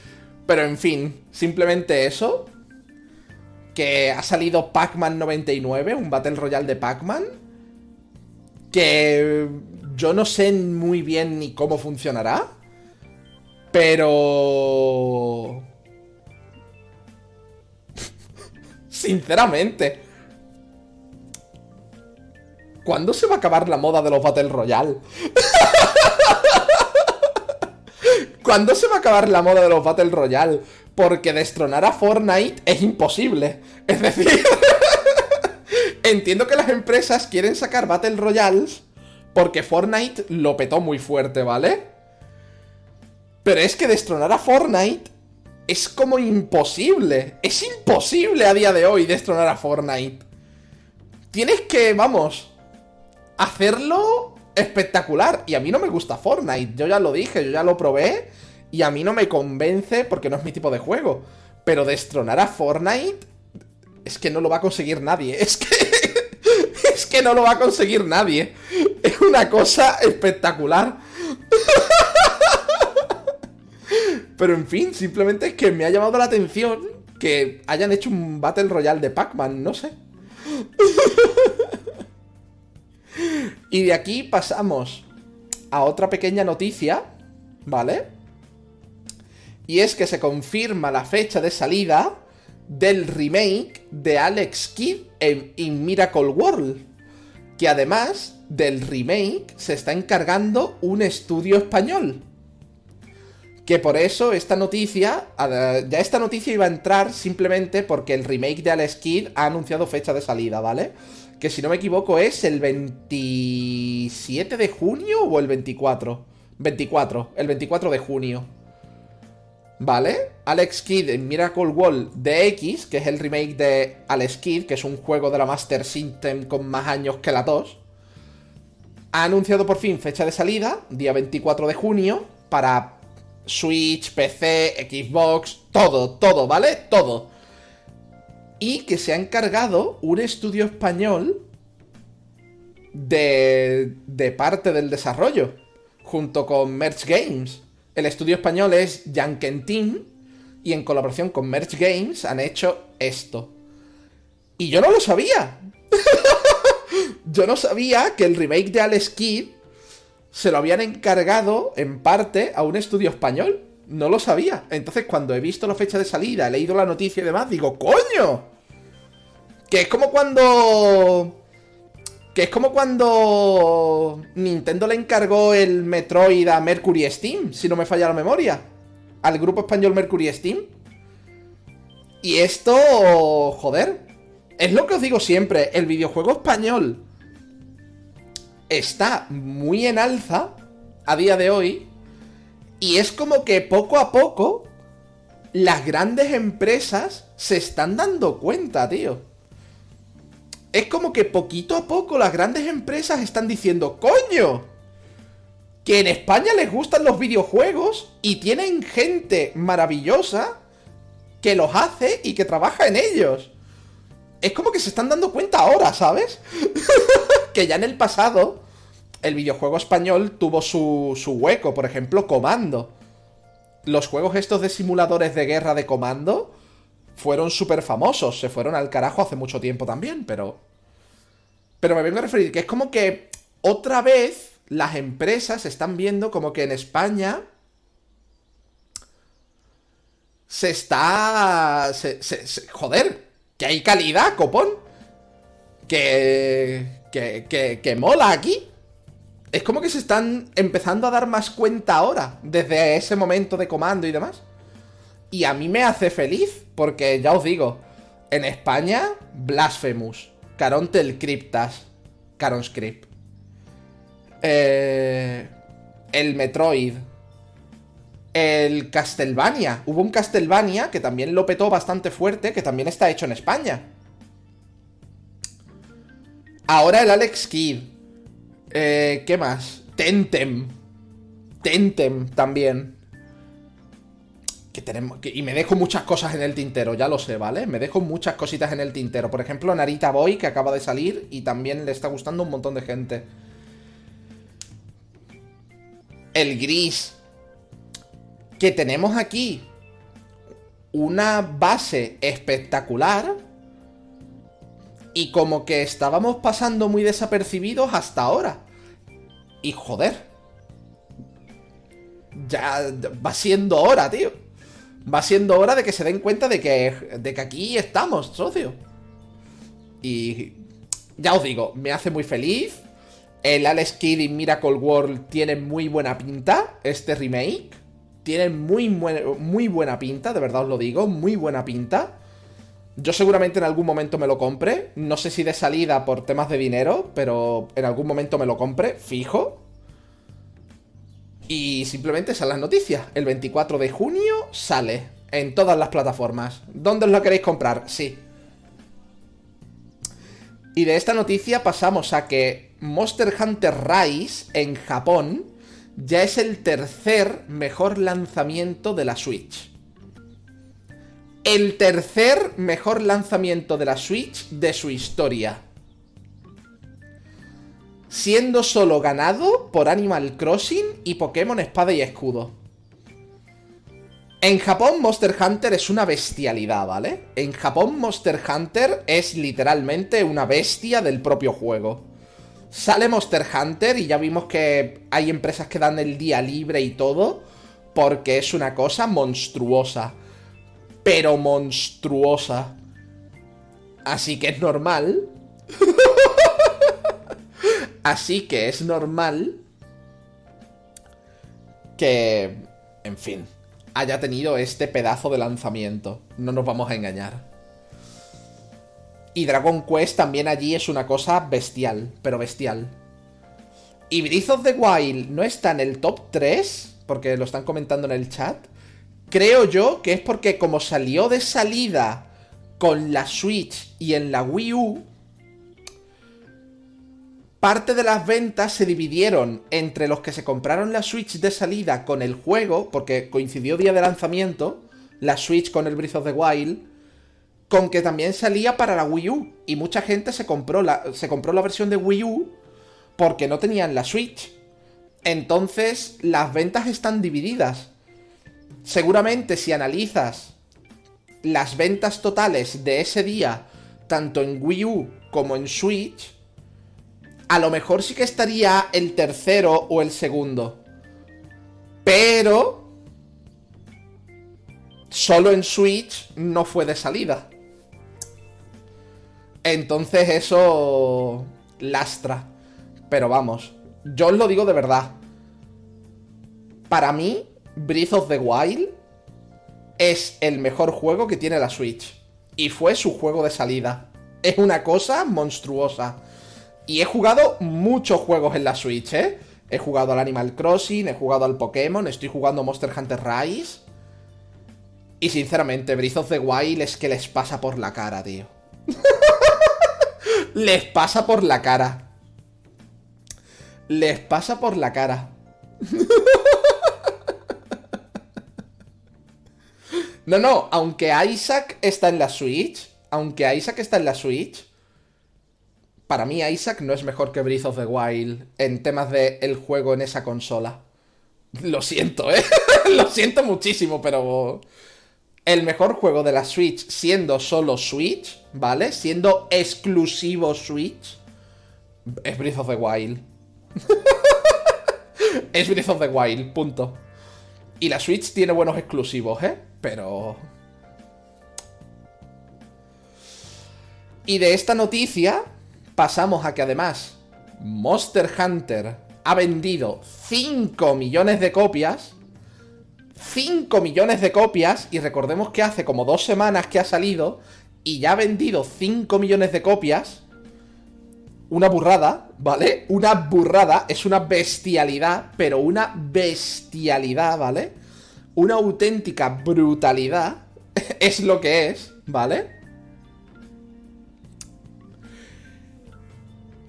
Pero en fin, simplemente eso. Que ha salido Pac-Man 99, un Battle Royale de Pac-Man. Que yo no sé muy bien ni cómo funcionará. Pero... (laughs) Sinceramente. ¿Cuándo se va a acabar la moda de los Battle Royale? (laughs) ¿Cuándo se va a acabar la moda de los Battle Royale? Porque destronar a Fortnite es imposible. Es decir, (laughs) entiendo que las empresas quieren sacar Battle Royales porque Fortnite lo petó muy fuerte, ¿vale? Pero es que destronar a Fortnite es como imposible. Es imposible a día de hoy destronar a Fortnite. Tienes que, vamos, hacerlo espectacular. Y a mí no me gusta Fortnite. Yo ya lo dije, yo ya lo probé. Y a mí no me convence porque no es mi tipo de juego. Pero destronar a Fortnite es que no lo va a conseguir nadie. (laughs) Es que es que no lo va a conseguir nadie. Es una cosa espectacular. (laughs) Pero en fin, simplemente es que me ha llamado la atención que hayan hecho un Battle Royale de Pac-Man, no sé. (laughs) (laughs) y de aquí pasamos a otra pequeña noticia, ¿vale? Y es que se confirma la fecha de salida del remake de Alex Kidd en Miracle World que además del remake se está encargando un estudio español. Que por eso esta noticia, ya esta noticia iba a entrar simplemente porque el remake de Alex Kidd ha anunciado fecha de salida, ¿vale? Que si no me equivoco es el 27 de junio o el 24. 24, el 24 de junio. ¿Vale? Alex Kidd en Miracle World DX, que es el remake de Alex Kidd, que es un juego de la Master System con más años que la 2, ha anunciado por fin fecha de salida, día 24 de junio, para Switch, PC, Xbox, todo, todo, ¿vale? Todo. Y que se ha encargado un estudio español de, de parte del desarrollo, junto con Merch Games. El estudio español es Jankentin y en colaboración con Merch Games han hecho esto. Y yo no lo sabía. (laughs) yo no sabía que el remake de Alex Kidd se lo habían encargado en parte a un estudio español. No lo sabía. Entonces, cuando he visto la fecha de salida, he leído la noticia y demás, digo, ¡coño! Que es como cuando que es como cuando Nintendo le encargó el Metroid a Mercury Steam, si no me falla la memoria. Al grupo español Mercury Steam. Y esto, joder, es lo que os digo siempre, el videojuego español está muy en alza a día de hoy. Y es como que poco a poco las grandes empresas se están dando cuenta, tío Es como que poquito a poco las grandes empresas están diciendo, coño, que en España les gustan los videojuegos y tienen gente maravillosa que los hace y que trabaja en ellos. Es como que se están dando cuenta ahora, ¿sabes? (laughs) que ya en el pasado el videojuego español tuvo su, su hueco, por ejemplo, Comando. Los juegos estos de simuladores de guerra de Comando fueron súper famosos, se fueron al carajo hace mucho tiempo también, pero... Pero me vengo a referir que es como que otra vez las empresas están viendo como que en España se está... joder, que hay calidad, copón. Que, que, que, que mola aquí. Es como que se están empezando a dar más cuenta ahora, desde ese momento de comando y demás. Y a mí me hace feliz, porque ya os digo, en España, Blasphemous, Carontel Cryptas, Caronscript, eh, el Metroid, el Castlevania. Hubo un Castlevania que también lo petó bastante fuerte, que también está hecho en España. Ahora el Alex Kidd. Eh, ¿Qué más? Tentem. Tentem también. Que tenemos. y me dejo muchas cosas en el tintero, ya lo sé, ¿vale? Me dejo muchas cositas en el tintero. Por ejemplo, Narita Boy, que acaba de salir y también le está gustando un montón de gente. El gris. Que tenemos aquí una base espectacular. Y como que estábamos pasando muy desapercibidos hasta ahora. Y joder. Ya va siendo hora, tío. Va siendo hora de que se den cuenta de que, de que aquí estamos, socio. Y ya os digo, me hace muy feliz. El Alex Kidd y Miracle World tiene muy buena pinta, este remake. Tiene muy, muy buena pinta, de verdad os lo digo, muy buena pinta. Yo seguramente en algún momento me lo compre. No sé si de salida por temas de dinero, pero en algún momento me lo compre, fijo. Y simplemente salen las noticias. El 24 de junio sale en todas las plataformas. ¿Dónde os lo queréis comprar? Sí. Y de esta noticia pasamos a que Monster Hunter Rise en Japón ya es el tercer mejor lanzamiento de la Switch el tercer mejor lanzamiento de la Switch de su historia. Siendo solo ganado por Animal Crossing y Pokémon Espada y Escudo. En Japón Monster Hunter es una bestialidad, ¿vale? En Japón Monster Hunter es literalmente una bestia del propio juego. Sale Monster Hunter y ya vimos que hay empresas que dan el día libre y todo, porque es una cosa monstruosa pero monstruosa. Así que es normal. (laughs) Así que es normal que, en fin, haya tenido este pedazo de lanzamiento. No nos vamos a engañar. Y Dragon Quest también allí es una cosa bestial, pero bestial. Y Breath of the Wild no está en el top 3, porque lo están comentando en el chat. Creo yo que es porque como salió de salida con la Switch y en la Wii U, parte de las ventas se dividieron entre los que se compraron la Switch de salida con el juego, porque coincidió día de lanzamiento, la Switch con el Breath of the Wild, con que también salía para la Wii U. Y mucha gente se compró la, se compró la versión de Wii U porque no tenían la Switch. Entonces, las ventas están divididas. Seguramente si analizas las ventas totales de ese día, tanto en Wii U como en Switch, a lo mejor sí que estaría el tercero o el segundo. Pero... Solo en Switch no fue de salida. Entonces eso lastra. Pero vamos, yo os lo digo de verdad. Para mí, Breath of the Wild es el mejor juego que tiene la Switch. Y fue su juego de salida. Es una cosa monstruosa. Y he jugado muchos juegos en la Switch, ¿eh? He jugado al Animal Crossing, he jugado al Pokémon, estoy jugando Monster Hunter Rise. Y sinceramente, Breath of the Wild es que les pasa por la cara, tío. (laughs) Les pasa por la cara. Les pasa por la cara. (laughs) No, no, aunque Isaac está en la Switch, aunque Isaac está en la Switch, para mí Isaac no es mejor que Breath of the Wild en temas de el juego en esa consola. Lo siento, ¿eh? (laughs) Lo siento muchísimo, pero el mejor juego de la Switch siendo solo Switch, ¿vale? Siendo exclusivo Switch, es Breath of the Wild. (laughs) es Breath of the Wild, punto. Y la Switch tiene buenos exclusivos, ¿eh? Pero... Y de esta noticia pasamos a que además Monster Hunter ha vendido 5 millones de copias. 5 millones de copias. Y recordemos que hace como dos semanas que ha salido y ya ha vendido 5 millones de copias. Una burrada, ¿vale? Una burrada, es una bestialidad, pero una bestialidad, ¿vale? Una auténtica brutalidad (laughs) es lo que es, ¿vale?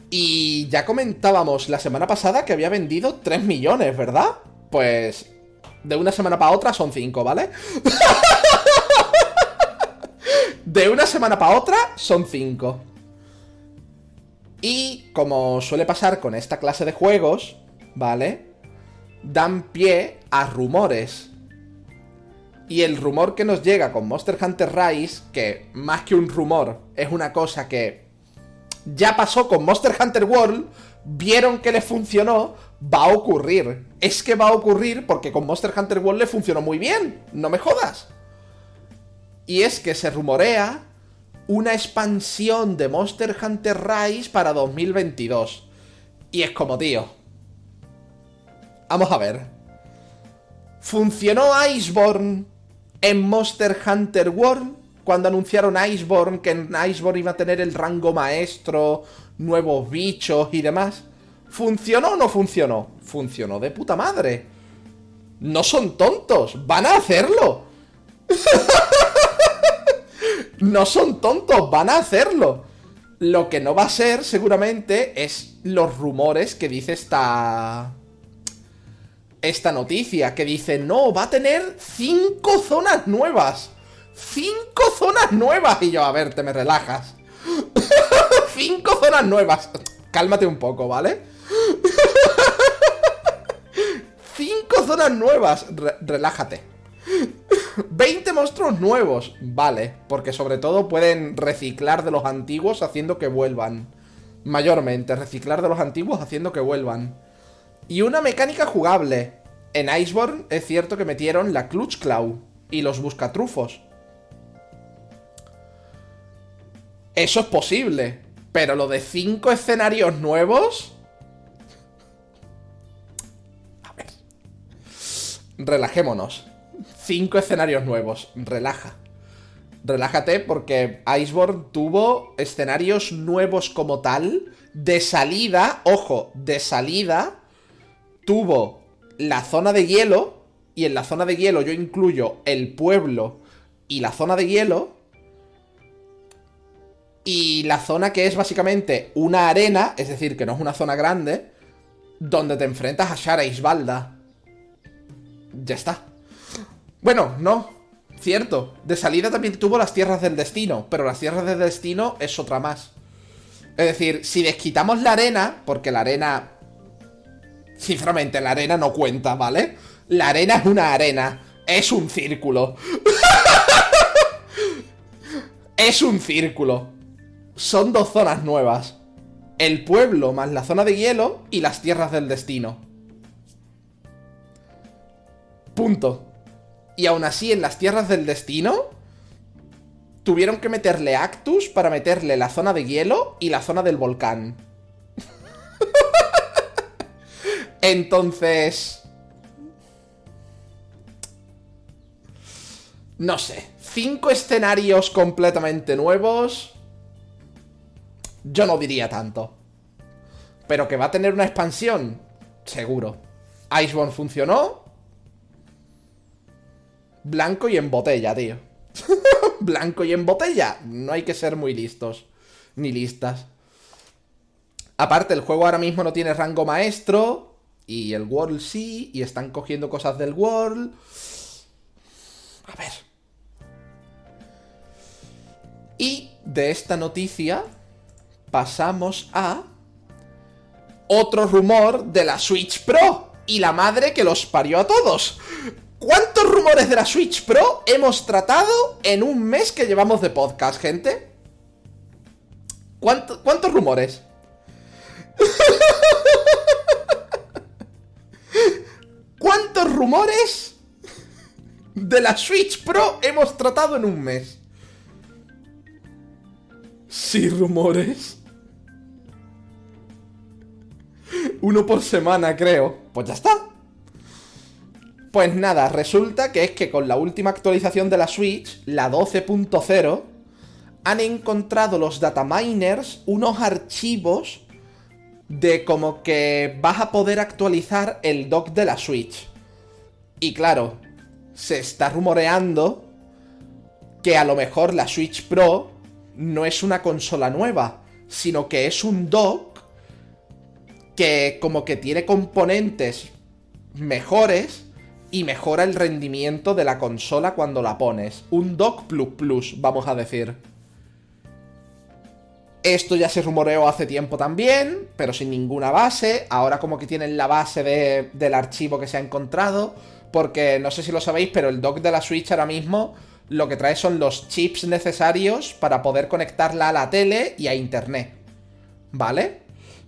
Y ya comentábamos la semana pasada que había vendido 3 millones, ¿verdad? Pues de una semana para otra son 5, ¿vale? (laughs) de una semana para otra son 5. Y como suele pasar con esta clase de juegos, ¿vale? Dan pie a rumores. Y el rumor que nos llega con Monster Hunter Rise, que más que un rumor, es una cosa que ya pasó con Monster Hunter World, vieron que le funcionó, va a ocurrir. Es que va a ocurrir porque con Monster Hunter World le funcionó muy bien, no me jodas. Y es que se rumorea una expansión de Monster Hunter Rise para 2022. Y es como, tío. Vamos a ver. ¿Funcionó Iceborne en Monster Hunter World? Cuando anunciaron Iceborne, que en Iceborne iba a tener el rango maestro, nuevos bichos y demás. ¿Funcionó o no funcionó? Funcionó de puta madre. No son tontos, van a hacerlo. (laughs) no son tontos, van a hacerlo. Lo que no va a ser, seguramente, es los rumores que dice esta. Esta noticia, que dice, no, va a tener cinco zonas nuevas. ¡Cinco zonas nuevas! Y yo, a ver, te me relajas. (laughs) ¡Cinco zonas nuevas! Cálmate un poco, ¿vale? (laughs) ¡Cinco zonas nuevas! relájate. 20 monstruos nuevos. Vale, porque sobre todo pueden reciclar de los antiguos haciendo que vuelvan. Mayormente, reciclar de los antiguos haciendo que vuelvan. Y una mecánica jugable. En Iceborne es cierto que metieron la Clutch Claw y los buscatrufos. Eso es posible. Pero lo de cinco escenarios nuevos... A ver. Relajémonos. Cinco escenarios nuevos. Relaja. Relájate porque Iceborne tuvo escenarios nuevos como tal. De salida, ojo, de salida, tuvo la zona de hielo. Y en la zona de hielo yo incluyo el pueblo y la zona de hielo. Y la zona que es básicamente una arena, es decir, que no es una zona grande, donde te enfrentas a Shara Isbalda. Ya está. Bueno, no. Cierto. De salida también tuvo las tierras del destino, pero las tierras del destino es otra más. Es decir, si desquitamos la arena, porque la arena... Sinceramente, la arena no cuenta, ¿vale? La arena es una arena. Es un círculo. (laughs) es un círculo son dos zonas nuevas. El pueblo más la zona de hielo y las tierras del destino. Punto. Y aún así, en las tierras del destino, tuvieron que meterle Actus para meterle la zona de hielo y la zona del volcán. Entonces... No sé. Cinco escenarios completamente nuevos yo no diría tanto. Pero que va a tener una expansión, seguro. Iceborne funcionó. Blanco y en botella, tío. (laughs) Blanco y en botella. No hay que ser muy listos. Ni listas. Aparte, el juego ahora mismo no tiene rango maestro. Y el World sí. Y están cogiendo cosas del World. A ver. Y de esta noticia pasamos a otro rumor de la Switch Pro y la madre que los parió a todos. ¿Cuántos rumores de la Switch Pro hemos tratado en un mes que llevamos de podcast, gente? ¿Cuántos rumores? (laughs) ¿Cuántos rumores de la Switch Pro hemos tratado en un mes? Sí, rumores. Uno por semana, creo. Pues ya está. Pues nada, resulta que es que con la última actualización de la Switch, la 12.0, han encontrado los dataminers unos archivos de como que vas a poder actualizar el dock de la Switch. Y claro, se está rumoreando que a lo mejor la Switch Pro no es una consola nueva, sino que es un dock que como que tiene componentes mejores y mejora el rendimiento de la consola cuando la pones. Un dock plus plus, vamos a decir. Esto ya se rumoreó hace tiempo también, pero sin ninguna base. Ahora como que tienen la base del archivo que se ha encontrado. Porque no sé si lo sabéis, pero el dock de la Switch ahora mismo lo que trae son los chips necesarios para poder conectarla a la tele y a internet. ¿Vale?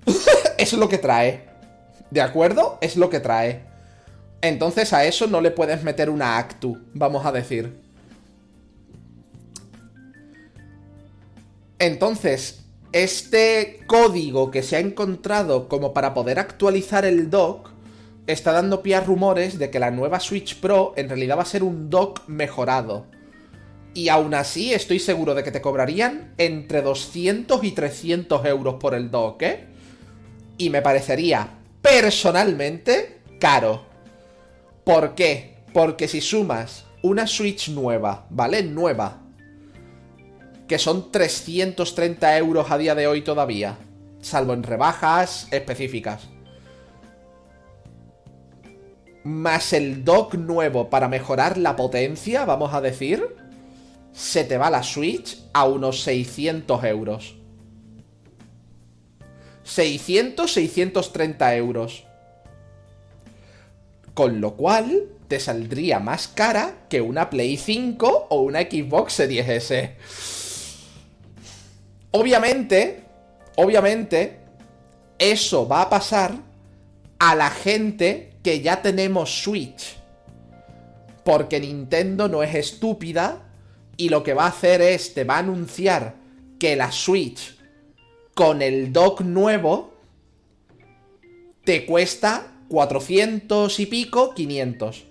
(laughs) es lo que trae. ¿De acuerdo? Es lo que trae. Entonces a eso no le puedes meter una actu, vamos a decir. Entonces, este código que se ha encontrado como para poder actualizar el dock está dando pie a rumores de que la nueva Switch Pro en realidad va a ser un dock mejorado. Y aún así estoy seguro de que te cobrarían entre 200 y 300 euros por el dock, ¿eh? Y me parecería, personalmente, caro. ¿Por qué? Porque si sumas una Switch nueva, ¿vale? Nueva. Que son 330 euros a día de hoy todavía. Salvo en rebajas específicas. Más el dock nuevo para mejorar la potencia, vamos a decir. Se te va la Switch a unos 600 euros. 600, 630 euros. Con lo cual, te saldría más cara que una Play 5 o una Xbox Series S. Obviamente, obviamente, eso va a pasar a la gente que ya tenemos Switch. Porque Nintendo no es estúpida y lo que va a hacer es, te va a anunciar que la Switch con el dock nuevo te cuesta 400 y pico, 500.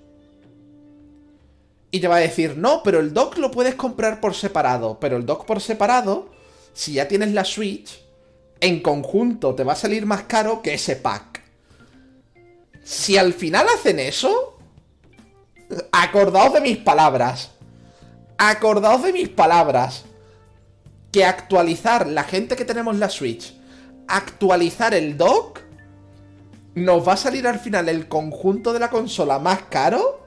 Y te va a decir, no, pero el dock lo puedes comprar por separado. Pero el dock por separado, si ya tienes la Switch, en conjunto te va a salir más caro que ese pack. Si al final hacen eso, acordaos de mis palabras. Acordaos de mis palabras. Que actualizar la gente que tenemos la Switch, actualizar el dock nos va a salir al final el conjunto de la consola más caro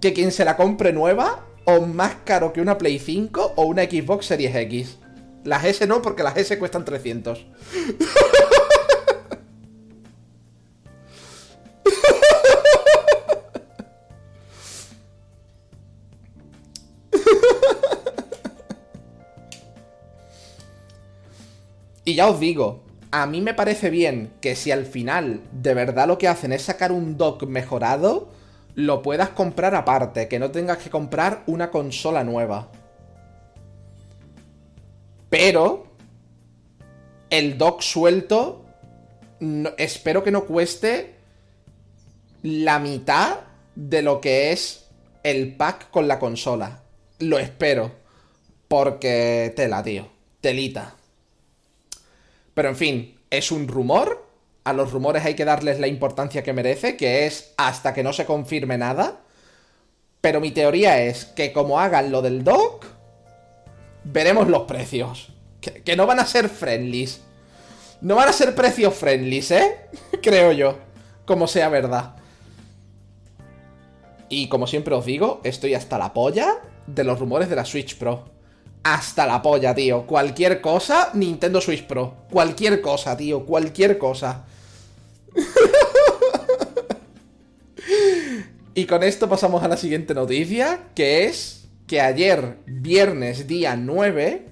que quien se la compre nueva o más caro que una Play 5 o una Xbox Series X. Las S no, porque las S cuestan 300. y ya os digo, a mí me parece bien que si al final de verdad lo que hacen es sacar un dock mejorado, lo puedas comprar aparte, que no tengas que comprar una consola nueva. Pero el dock suelto espero que no cueste la mitad de lo que es el pack con la consola. Lo espero. Porque tela, tío. Telita. Pero en fin, es un rumor. A los rumores hay que darles la importancia que merece, que es hasta que no se confirme nada. Pero mi teoría es que como hagan lo del dock, veremos los precios. Que, no van a ser friendlies. No van a ser precios friendly, ¿eh? (laughs) Creo yo. Como sea verdad. Y como siempre os digo, estoy hasta la polla de los rumores de la Switch Pro. Hasta la polla, tío. Cualquier cosa, Nintendo Switch Pro. Cualquier cosa, tío. Cualquier cosa. (laughs) y con esto pasamos a la siguiente noticia, que es que ayer, viernes día 9,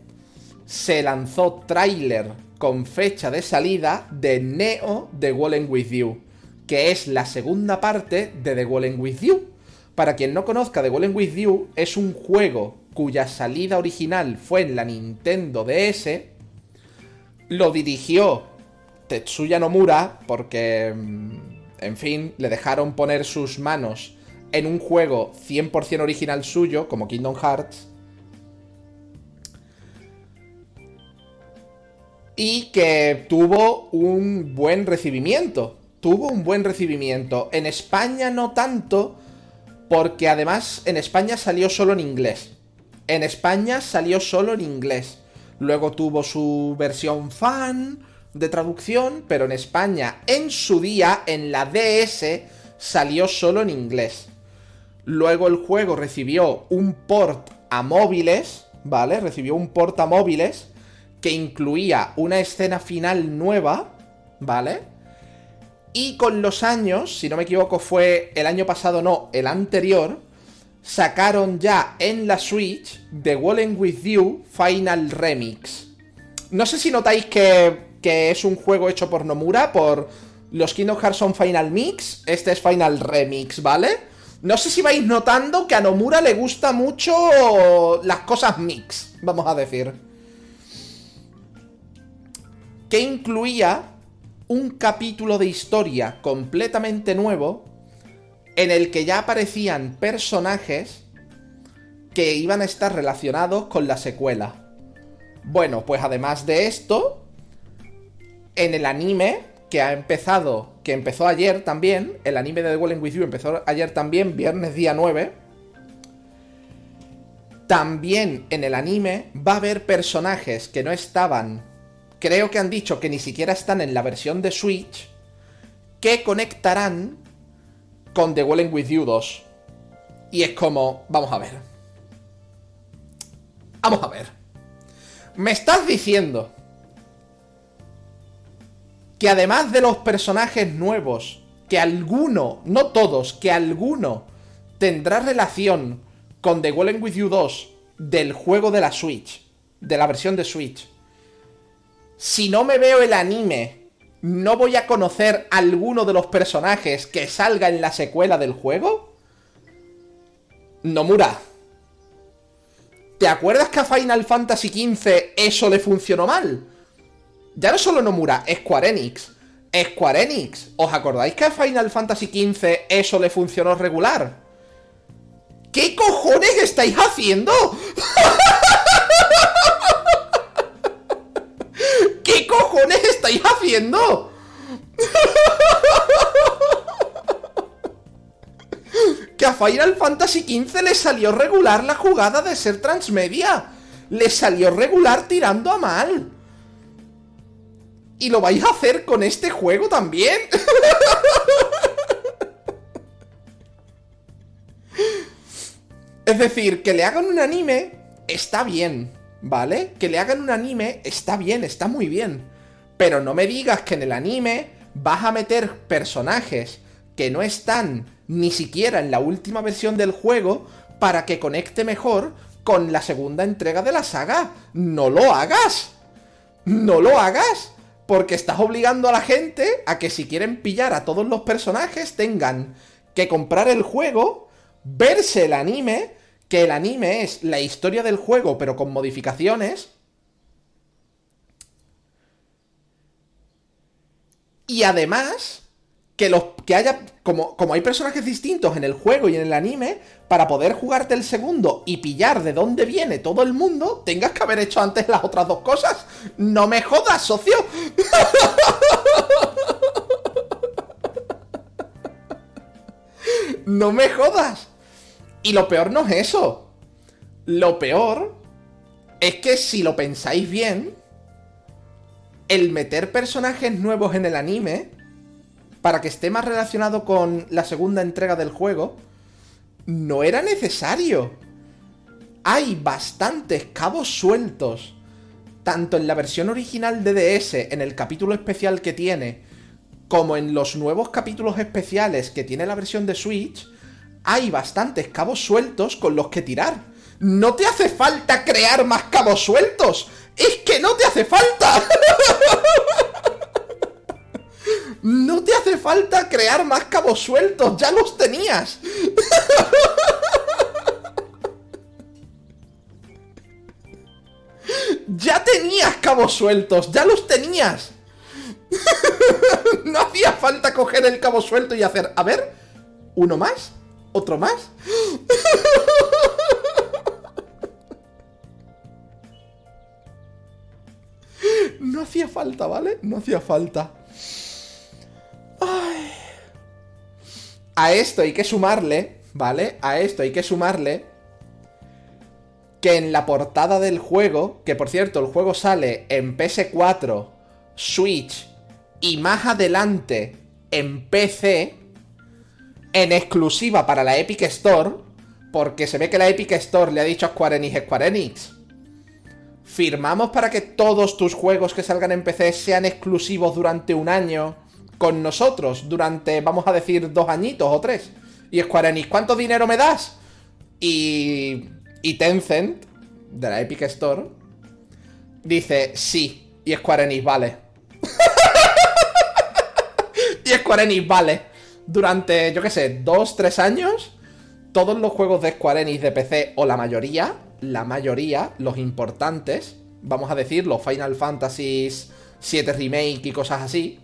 se lanzó tráiler con fecha de salida de Neo The Wallen With You, que es la segunda parte de The Wallen With You. Para quien no conozca, The Wallen With You es un juego cuya salida original fue en la Nintendo DS. Lo dirigió Tetsuya Nomura porque, mm, en fin, le dejaron poner sus manos en un juego 100% original suyo, como Kingdom Hearts. Y que tuvo un buen recibimiento. Tuvo un buen recibimiento. En España no tanto, porque además en España salió solo en inglés. En España salió solo en inglés. Luego tuvo su versión fan de traducción, pero en España, en su día, en la DS, salió solo en inglés. Luego el juego recibió un port a móviles, ¿vale? Recibió un port a móviles que incluía una escena final nueva, ¿vale? Y con los años, si no me equivoco fue el año pasado, no, el anterior, sacaron ya en la Switch The Wallen With You Final Remix. No sé si notáis que, que es un juego hecho por Nomura, por los Kingdom Hearts son Final Mix, este es Final Remix, ¿vale? No sé si vais notando que a Nomura le gusta mucho las cosas mix, vamos a decir. Que incluía un capítulo de historia completamente nuevo en el que ya aparecían personajes que iban a estar relacionados con la secuela. Bueno, pues además de esto, en el anime que ha empezado, que empezó ayer también, el anime de The Walling With You empezó ayer también, viernes día 9. También en el anime va a haber personajes que no estaban, creo que han dicho que ni siquiera están en la versión de Switch, que conectarán con The Walling With You 2. Y es como, vamos a ver. Vamos a ver. Me estás diciendo que además de los personajes nuevos, que alguno, no todos, que alguno tendrá relación con The Walling With You 2 del juego de la Switch, de la versión de Switch. Si no me veo el anime no voy a conocer alguno de los personajes que salga en la secuela del juego? Nomura. ¿Te acuerdas que a Final Fantasy XV eso le funcionó mal? Ya no solo Nomura, Square Enix. Square Enix, ¿os acordáis que a Final Fantasy XV eso le funcionó regular? ¿Qué cojones estáis haciendo? (laughs) ¿Qué cojones estáis haciendo? (laughs) que a Final Fantasy XV le salió regular la jugada de ser transmedia. Le salió regular tirando a mal. Y lo vais a hacer con este juego también. es decir, que le hagan un anime está bien. ¿vale? Que le hagan un anime está bien, está muy bien. Pero no me digas que en el anime vas a meter personajes que no están ni siquiera en la última versión del juego para que conecte mejor con la segunda entrega de la saga. No lo hagas. No lo hagas. Porque estás obligando a la gente a que si quieren pillar a todos los personajes tengan que comprar el juego, verse el anime que el anime es la historia del juego, pero con modificaciones. Y además, que, los, que haya, como, como hay personajes distintos en el juego y en el anime, para poder jugarte el segundo y pillar de dónde viene todo el mundo, tengas que haber hecho antes las otras dos cosas. No me jodas, socio. (laughs) no me jodas. Y lo peor no es eso. Lo peor es que si lo pensáis bien, el meter personajes nuevos en el anime, para que esté más relacionado con la segunda entrega del juego, no era necesario. Hay bastantes cabos sueltos, tanto en la versión original de DS, en el capítulo especial que tiene, como en los nuevos capítulos especiales que tiene la versión de Switch, hay bastantes cabos sueltos con los que tirar. No te hace falta crear más cabos sueltos. Es que no te hace falta. (laughs) No te hace falta crear más cabos sueltos, ya los tenías. (laughs) Ya tenías cabos sueltos, ya los tenías. (laughs) No hacía falta coger el cabo suelto y hacer, a ver, uno más, otro más. (laughs) No hacía falta, ¿vale? No hacía falta. A esto hay que sumarle, ¿vale? A esto hay que sumarle que en la portada del juego, que por cierto el juego sale en PS4, Switch y más adelante en PC, en exclusiva para la Epic Store, porque se ve que la Epic Store le ha dicho a Square Enix, Square Enix, firmamos para que todos tus juegos que salgan en PC sean exclusivos durante un año con nosotros durante, vamos a decir, dos añitos o tres. Y Square Enix, ¿cuánto dinero me das? Y, y Tencent, de la Epic Store, dice, sí. Y Square Enix, vale. (laughs) y Square Enix, vale. Durante, yo qué sé, dos, tres años, todos los juegos de Square Enix de PC, o la mayoría, la mayoría, los importantes, vamos a decir, los Final Fantasy 7 Remake y cosas así,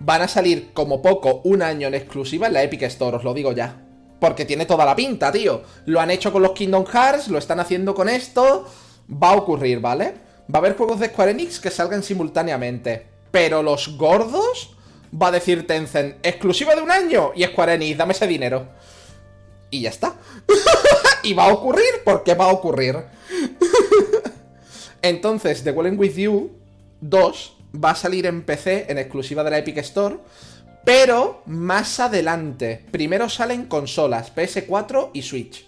van a salir como poco un año en exclusiva en la Epic Store, os lo digo ya. Porque tiene toda la pinta, tío. Lo han hecho con los Kingdom Hearts, lo están haciendo con esto. Va a ocurrir, ¿vale? Va a haber juegos de Square Enix que salgan simultáneamente. Pero los gordos va a decir Tencent, exclusiva de un año. Y Square Enix, dame ese dinero. Y ya está. (laughs) y va a ocurrir porque va a ocurrir. (laughs) Entonces, The Welling With You 2 va a salir en PC en exclusiva de la Epic Store, pero más adelante. Primero salen consolas, PS4 y Switch.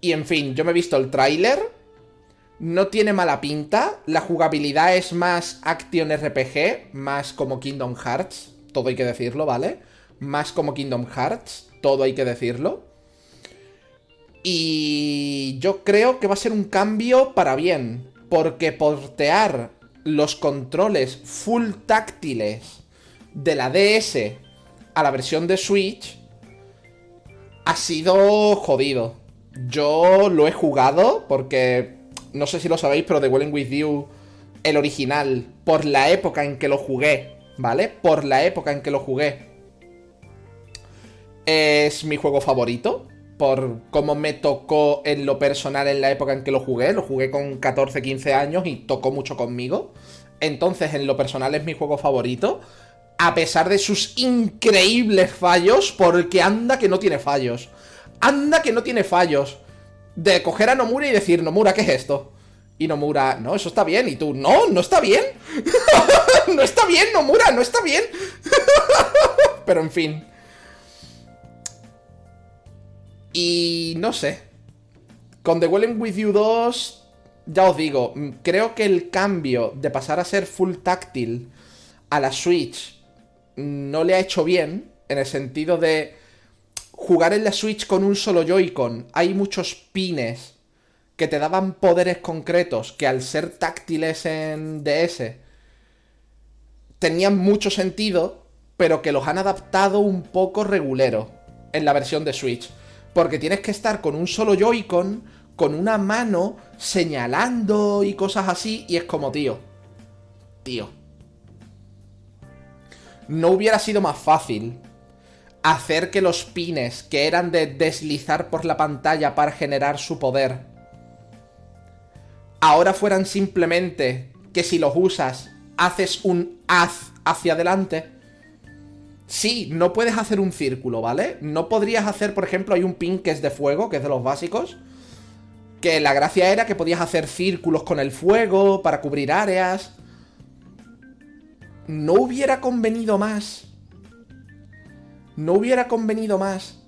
Y en fin, yo me he visto el tráiler. No tiene mala pinta. La jugabilidad es más Action RPG, más como Kingdom Hearts. Todo hay que decirlo, ¿vale? Más como Kingdom Hearts. Todo hay que decirlo. Y yo creo que va a ser un cambio para bien. Porque portear los controles full táctiles de la DS a la versión de Switch ha sido jodido. Yo lo he jugado porque no sé si lo sabéis, pero The Welling With You, el original, por la época en que lo jugué, ¿vale? Por la época en que lo jugué, es mi juego favorito. Por cómo me tocó en lo personal en la época en que lo jugué. Lo jugué con 14, 15 años y tocó mucho conmigo. Entonces, en lo personal es mi juego favorito. A pesar de sus increíbles fallos, porque anda que no tiene fallos. Anda que no tiene fallos. De coger a Nomura y decir, Nomura, ¿qué es esto? Y Nomura, no, eso está bien. Y tú, no, no está bien. (laughs) no está bien, Nomura, no está bien. (laughs) Pero en fin. Y no sé. Con The Welling With You 2 ya os digo, mm, creo que el cambio de pasar a ser full táctil a la Switch no le ha hecho bien, en el sentido de jugar en la Switch con un solo Joy-Con. Hay muchos pines que te daban poderes concretos que al ser táctiles en DS tenían mucho sentido, pero que los han adaptado un poco regulero en la versión de Switch. Porque tienes que estar con un solo Joy-Con con una mano señalando y cosas así, y es como, tío, tío. No hubiera sido más fácil hacer que los pines, que eran de deslizar por la pantalla para generar su poder, ahora fueran simplemente que si los usas, haces un haz hacia adelante. Sí, no puedes hacer un círculo, ¿vale? No podrías hacer, por ejemplo, hay un pin que es de fuego, que es de los básicos Que la gracia era que podías hacer círculos con el fuego para cubrir áreas. No hubiera convenido más. No hubiera convenido más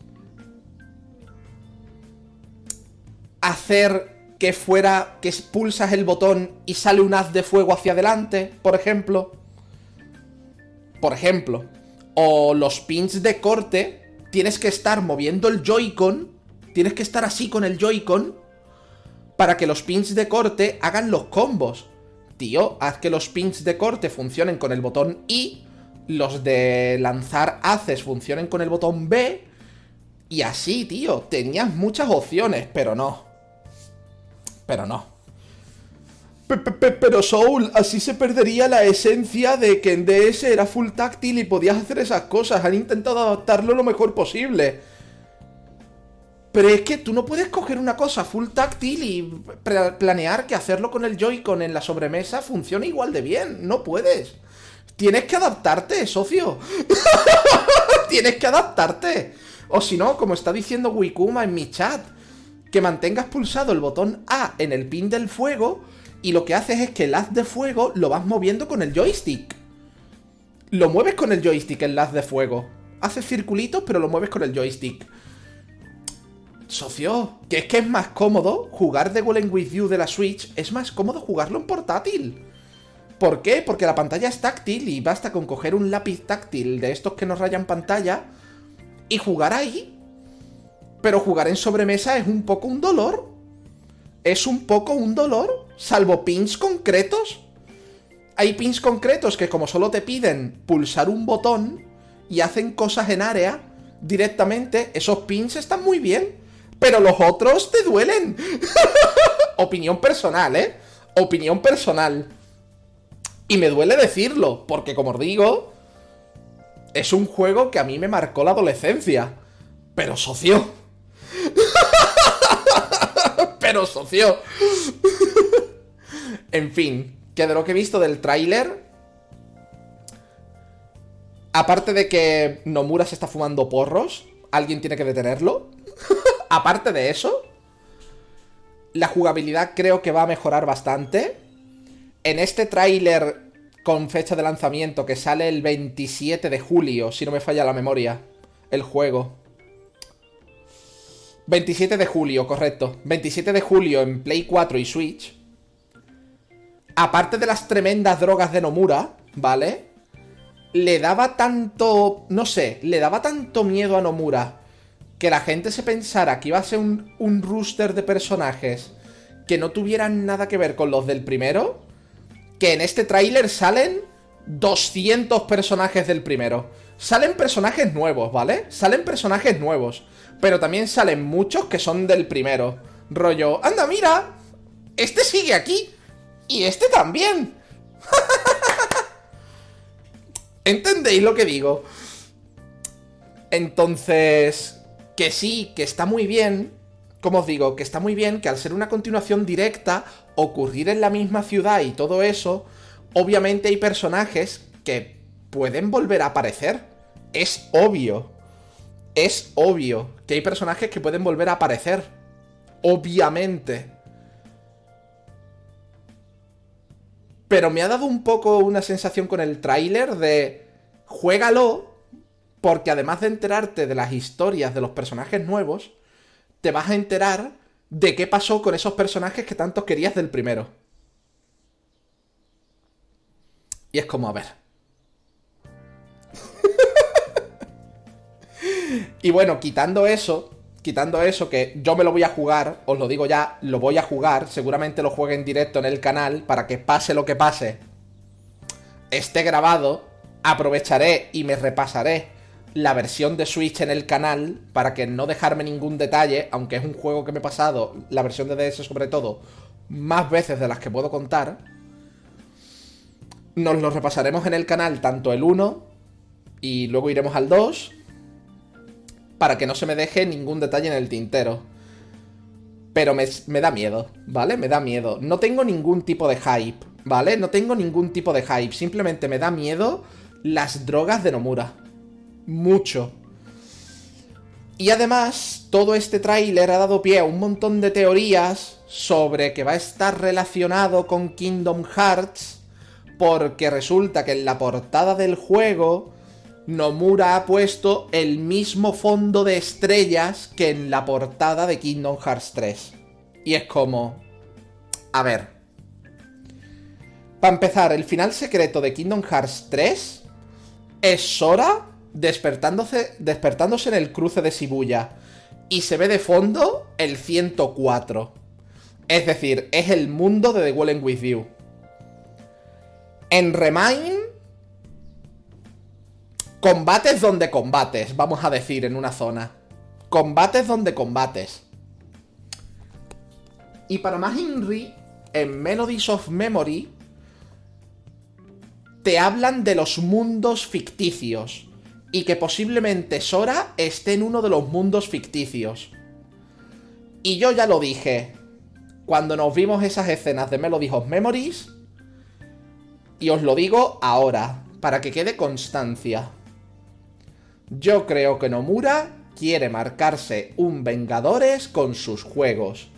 hacer que fuera que pulsas el botón y sale un haz de fuego hacia adelante, por ejemplo. Por ejemplo. O los pins de corte, tienes que estar moviendo el Joy-Con, tienes que estar así con el Joy-Con para que los pins de corte hagan los combos. Tío, haz que los pins de corte funcionen con el botón I, los de lanzar haces funcionen con el botón B, y así, tío, tenías muchas opciones, pero no. Pero no. Pero Soul, así se perdería la esencia de que en DS era full táctil y podías hacer esas cosas. Han intentado adaptarlo lo mejor posible. Pero es que tú no puedes coger una cosa full táctil y planear que hacerlo con el Joy-Con en la sobremesa funcione igual de bien. No puedes. Tienes que adaptarte, socio. (laughs) Tienes que adaptarte. O si no, como está diciendo Wikuma en mi chat, que mantengas pulsado el botón A en el pin del fuego y lo que haces es que el haz de fuego lo vas moviendo con el joystick. Lo mueves con el joystick el haz de fuego. Haces circulitos, pero lo mueves con el joystick. Socio, que es que es más cómodo jugar de Golem With You de la Switch, es más cómodo jugarlo en portátil. ¿Por qué? Porque la pantalla es táctil y basta con coger un lápiz táctil de estos que nos rayan pantalla y jugar ahí pero jugar en sobremesa es un poco un dolor. Es un poco un dolor, salvo pins concretos. Hay pins concretos que como solo te piden pulsar un botón y hacen cosas en área directamente, esos pins están muy bien. Pero los otros te duelen. (laughs) Opinión personal, ¿eh? Opinión personal. Y me duele decirlo, porque como os digo, es un juego que a mí me marcó la adolescencia. Pero socio, (laughs) Pero socio. en fin, que de lo que he visto del tráiler... Aparte de que Nomura se está fumando porros, alguien tiene que detenerlo. (laughs) Aparte de eso, la jugabilidad creo que va a mejorar bastante. En este tráiler con fecha de lanzamiento que sale el 27 de julio, si no me falla la memoria, el juego. 27 de julio, correcto. 27 de julio en Play 4 y Switch. Aparte de las tremendas drogas de Nomura, ¿vale? Le daba tanto... No sé, le daba tanto miedo a Nomura que la gente se pensara que iba a ser un, un rooster de personajes que no tuvieran nada que ver con los del primero, que en este tráiler salen 200 personajes del primero. Salen personajes nuevos, ¿vale? Salen personajes nuevos. Pero también salen muchos que son del primero. Rollo, anda, mira. Este sigue aquí. Y este también. (laughs) ¿Entendéis lo que digo? Entonces, que sí, que está muy bien. Como os digo, que está muy bien que al ser una continuación directa, ocurrir en la misma ciudad y todo eso, obviamente hay personajes que pueden volver a aparecer. Es obvio es obvio que hay personajes que pueden volver a aparecer. Obviamente. Pero me ha dado un poco una sensación con el tráiler de... Juégalo, porque además de enterarte de las historias de los personajes nuevos, te vas a enterar de qué pasó con esos personajes que tanto querías del primero. Y es como, a ver. Y bueno, quitando eso, quitando eso, que yo me lo voy a jugar, os lo digo ya, lo voy a jugar, seguramente lo juegue en directo en el canal para que pase lo que pase, esté grabado, aprovecharé y me repasaré la versión de Switch en el canal para que no dejarme ningún detalle, aunque es un juego que me he pasado, la versión de DS sobre todo, más veces de las que puedo contar. Nos lo repasaremos en el canal tanto el 1 y luego iremos al 2 para que no se me deje ningún detalle en el tintero. Pero me, da miedo, ¿vale? Me da miedo. No tengo ningún tipo de hype, ¿vale? No tengo ningún tipo de hype. Simplemente me da miedo las drogas de Nomura. Mucho. Y además, todo este tráiler ha dado pie a un montón de teorías sobre que va a estar relacionado con Kingdom Hearts, porque resulta que en la portada del juego Nomura ha puesto el mismo fondo de estrellas que en la portada de Kingdom Hearts 3. Y es como... A ver. Para empezar, el final secreto de Kingdom Hearts 3 es Sora despertándose, despertándose en el cruce de Shibuya. Y se ve de fondo el 104. Es decir, es el mundo de The Wallen With You. En Remind, combates donde combates, vamos a decir, en una zona. Combates donde combates. Y para más Inri, en Melodies of Memory, te hablan de los mundos ficticios y que posiblemente Sora esté en uno de los mundos ficticios. Y yo ya lo dije cuando nos vimos esas escenas de Melody of Memories, y os lo digo ahora, para que quede constancia. Yo creo que Nomura quiere marcarse un Vengadores con sus juegos.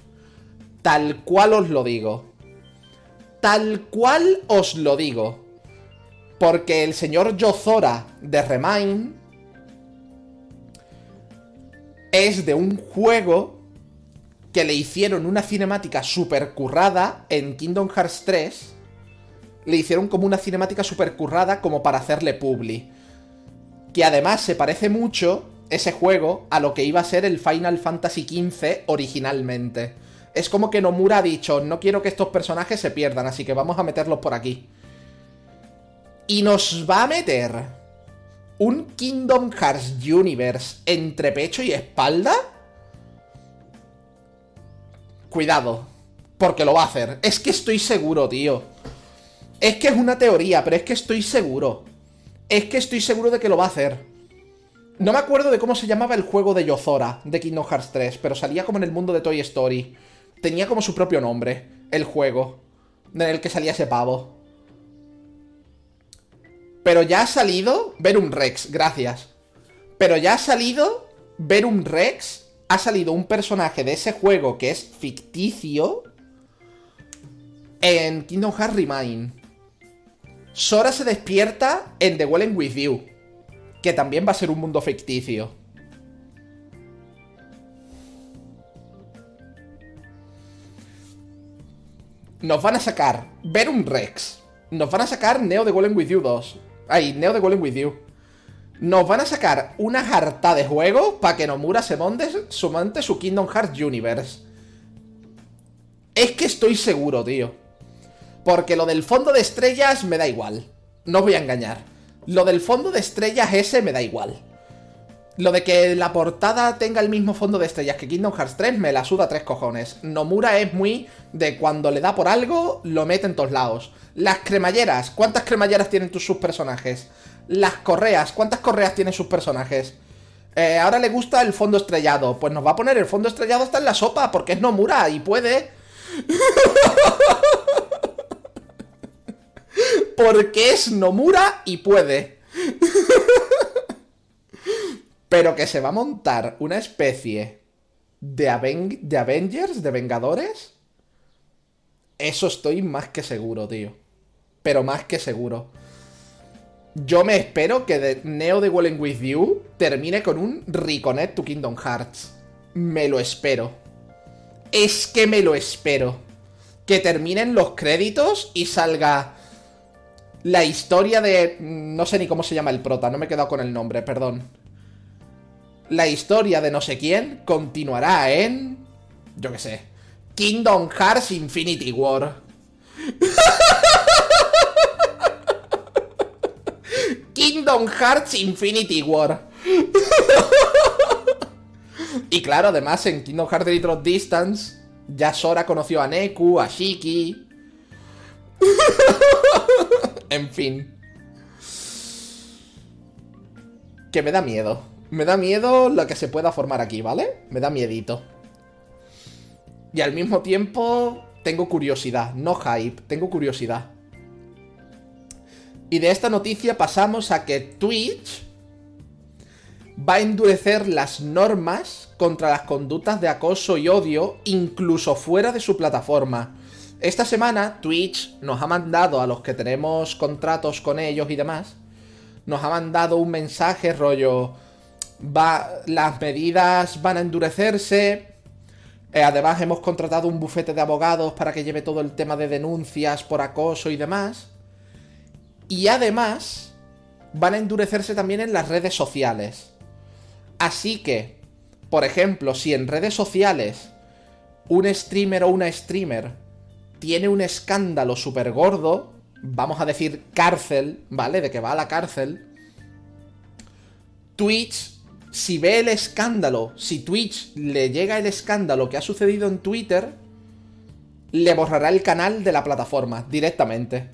Tal cual os lo digo. Tal cual os lo digo. Porque el señor Yozora de Remind es de un juego que le hicieron una cinemática super currada en Kingdom Hearts 3. Le hicieron como una cinemática super currada como para hacerle publi. Que además se parece mucho ese juego a lo que iba a ser el Final Fantasy XV originalmente. Es como que Nomura ha dicho, no quiero que estos personajes se pierdan, así que vamos a meterlos por aquí y nos va a meter un Kingdom Hearts Universe entre pecho y espalda. Cuidado, porque lo va a hacer. Es que estoy seguro, tío. Es que es una teoría, pero es que estoy seguro. Es que estoy seguro de que lo va a hacer. No me acuerdo de cómo se llamaba el juego de Yozora de Kingdom Hearts 3, pero salía como en el mundo de Toy Story. Tenía como su propio nombre, el juego, en el que salía ese pavo. Pero ya ha salido ver un Rex, gracias. Pero ya ha salido ver un Rex. Ha salido un personaje de ese juego que es ficticio en Kingdom Hearts Remind. Sora se despierta en The Welling With You, que también va a ser un mundo ficticio. Nos van a sacar ver un Rex. Nos van a sacar Neo The Golem With You 2. Ay, Neo de Golem With You. Nos van a sacar una jarta de juegos para que Nomura se monte, su Kingdom Hearts Universe. Es que estoy seguro, tío. Porque lo del fondo de estrellas me da igual. No voy a engañar. Lo del fondo de estrellas ese me da igual. Lo de que la portada tenga el mismo fondo de estrellas que Kingdom Hearts 3 me la suda tres cojones. Nomura es muy de cuando le da por algo, lo mete en todos lados. Las cremalleras, ¿cuántas cremalleras tienen tus, sus personajes? Las correas, ¿cuántas correas tienen sus personajes? Eh, ahora le gusta el fondo estrellado. Pues nos va a poner el fondo estrellado está en la sopa, porque es Nomura y puede. (laughs) porque es Nomura y puede. Pero que se va a montar una especie de, de Avengers, de Vengadores. Eso estoy más que seguro, tío. Pero más que seguro. Yo me espero que de Neo de Walling With You termine con un Reconnect to Kingdom Hearts. Me lo espero. Es que me lo espero. Que terminen los créditos y salga la historia de... No sé ni cómo se llama el prota, no me he quedado con el nombre, perdón la historia de no sé quién continuará en... Yo qué sé. Kingdom Hearts Infinity War. (laughs) Kingdom Hearts Infinity War. (laughs) y claro, además en Kingdom Hearts Retro Distance, ya Sora conoció a Neku, a Shiki. (laughs) en fin. Que me da miedo. Me da miedo lo que se pueda formar aquí, ¿vale? Me da miedito. Y al mismo tiempo tengo curiosidad, no hype, tengo curiosidad. Y de esta noticia pasamos a que Twitch va a endurecer las normas contra las conductas de acoso y odio, incluso fuera de su plataforma. Esta semana Twitch nos ha mandado a los que tenemos contratos con ellos y demás, nos ha mandado un mensaje rollo, las medidas van a endurecerse, eh, además hemos contratado un bufete de abogados para que lleve todo el tema de denuncias por acoso y demás. Y además van a endurecerse también en las redes sociales. Así que, por ejemplo, si en redes sociales un streamer o una streamer tiene un escándalo súper gordo, vamos a decir cárcel, ¿vale? De que va a la cárcel, Twitch, si ve el escándalo, si Twitch le llega el escándalo que ha sucedido en Twitter, le borrará el canal de la plataforma directamente.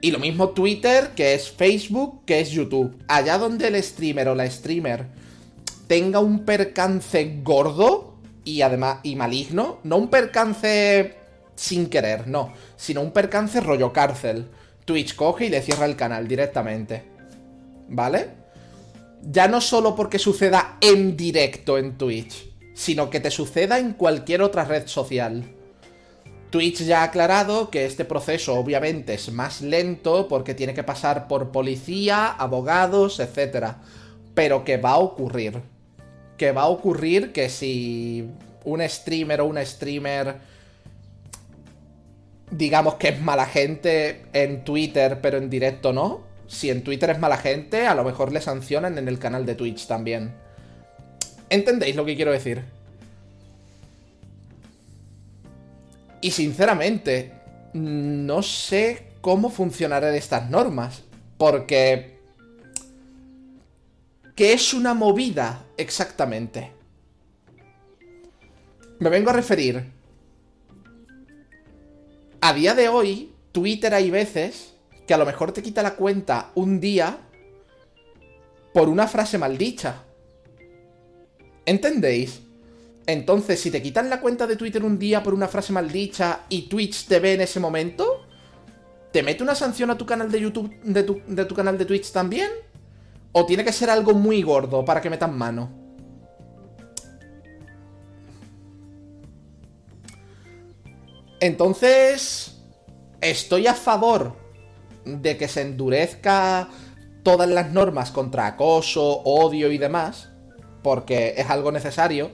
Y lo mismo Twitter, que es Facebook, que es YouTube. Allá donde el streamer o la streamer tenga un percance gordo y además y maligno, no un percance sin querer, no, sino un percance rollo cárcel. Twitch coge y le cierra el canal directamente. ¿Vale? Ya no solo porque suceda en directo en Twitch, sino que te suceda en cualquier otra red social. Twitch ya ha aclarado que este proceso obviamente es más lento porque tiene que pasar por policía, abogados, etc. Pero que va a ocurrir. Que va a ocurrir que si un streamer o una streamer digamos que es mala gente en Twitter, pero en directo no. Si en Twitter es mala gente, a lo mejor le sancionan en el canal de Twitch también. ¿Entendéis lo que quiero decir? Y sinceramente, no sé cómo funcionarán estas normas. Porque... ¿Qué es una movida exactamente? Me vengo a referir. A día de hoy, Twitter hay veces que a lo mejor te quita la cuenta un día por una frase maldicha. ¿Entendéis? Entonces, si te quitan la cuenta de Twitter un día por una frase maldicha y Twitch te ve en ese momento, ¿te mete una sanción a tu canal de YouTube, de tu, canal de Twitch también? ¿O tiene que ser algo muy gordo para que metan mano? Entonces, estoy a favor de que se endurezca todas las normas contra acoso, odio y demás, porque es algo necesario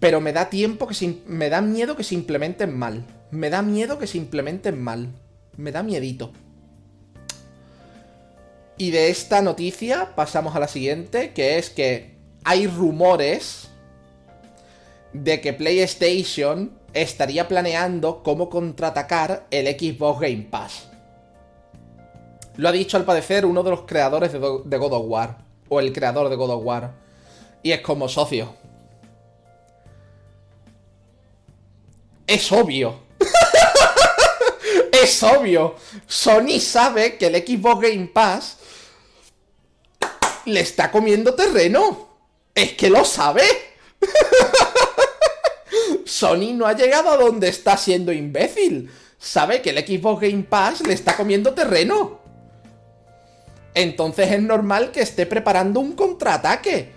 pero me da tiempo que me da miedo que se implementen mal. Me da miedo que se implementen mal. Me da miedito. Y de esta noticia pasamos a la siguiente, que es que hay rumores de que PlayStation estaría planeando cómo contraatacar el Xbox Game Pass. Lo ha dicho al parecer uno de los creadores de, de God of War, o el creador de God of War. Y es como socio. es obvio. (laughs) es obvio. Sony sabe que el Xbox Game Pass le está comiendo terreno. Es que lo sabe. (laughs) Sony no ha llegado a donde está siendo imbécil. Sabe que el Xbox Game Pass le está comiendo terreno. Entonces es normal que esté preparando un contraataque.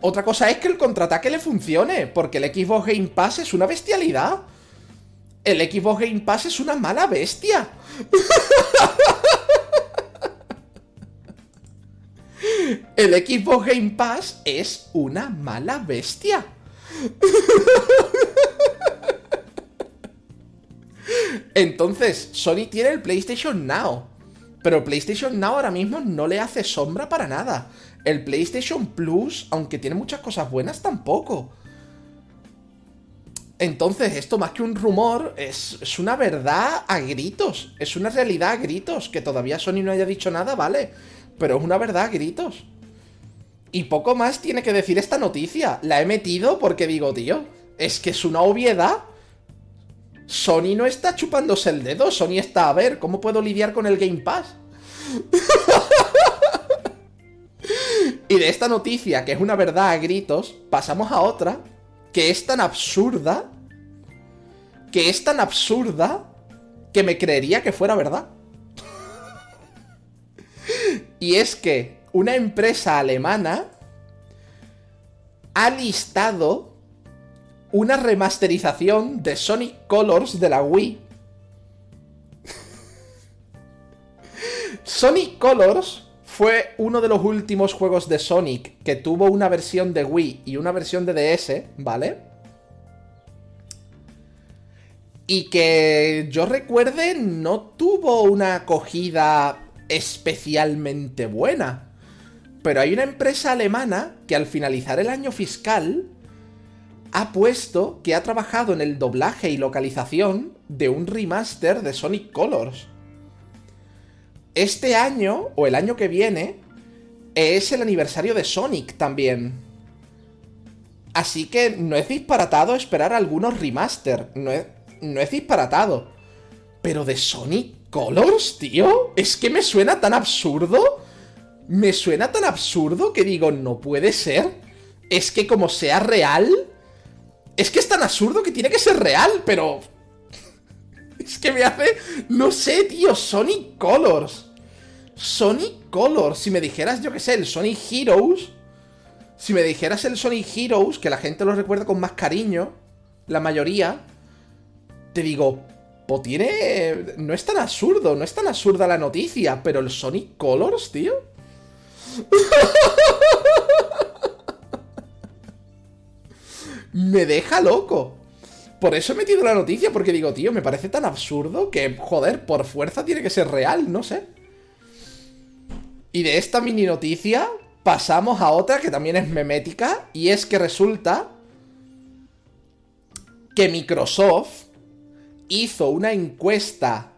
Otra cosa es que el contraataque le funcione, porque el Xbox Game Pass es una bestialidad el Xbox Game Pass es una mala bestia. (laughs) El Xbox Game Pass es una mala bestia. Entonces, Sony tiene el PlayStation Now. Pero PlayStation Now ahora mismo no le hace sombra para nada. El PlayStation Plus, aunque tiene muchas cosas buenas, tampoco. Entonces, esto más que un rumor, es, una verdad a gritos. Es una realidad a gritos. Que todavía Sony no haya dicho nada, vale. Pero es una verdad a gritos. Y poco más tiene que decir esta noticia. La he metido porque digo, tío, es que es una obviedad. Sony no está chupándose el dedo. Sony está a ver cómo puedo lidiar con el Game Pass. (laughs) y de esta noticia, que es una verdad a gritos, pasamos a otra que es tan absurda, que es tan absurda, que me creería que fuera verdad. (laughs) y es que una empresa alemana ha listado una remasterización de Sonic Colors de la Wii. (laughs) Sonic Colors fue uno de los últimos juegos de Sonic que tuvo una versión de Wii y una versión de DS, ¿vale? Y que yo recuerde no tuvo una acogida especialmente buena. Pero hay una empresa alemana que al finalizar el año fiscal ha puesto que ha trabajado en el doblaje y localización de un remaster de Sonic Colors. Este año, o el año que viene, es el aniversario de Sonic también. Así que no es disparatado esperar algunos remaster. No es, no es disparatado. Pero de Sonic Colors, tío, es que me suena tan absurdo. Me suena tan absurdo que digo, no puede ser. Es que como sea real, es que es tan absurdo que tiene que ser real, pero... (laughs) Es que me hace... No sé, tío, Sonic Colors. Sonic Colors. Si me dijeras, yo qué sé, el Sonic Heroes... Si me dijeras el Sonic Heroes, que la gente lo recuerda con más cariño, la mayoría, te digo, tiene... No es tan absurdo, no es tan absurda la noticia, pero el Sonic Colors, tío... me deja loco. Por eso he metido la noticia, porque digo, tío, me parece tan absurdo que, joder, por fuerza tiene que ser real, no sé. Y de esta mini noticia pasamos a otra que también es memética, y es que resulta que Microsoft hizo una encuesta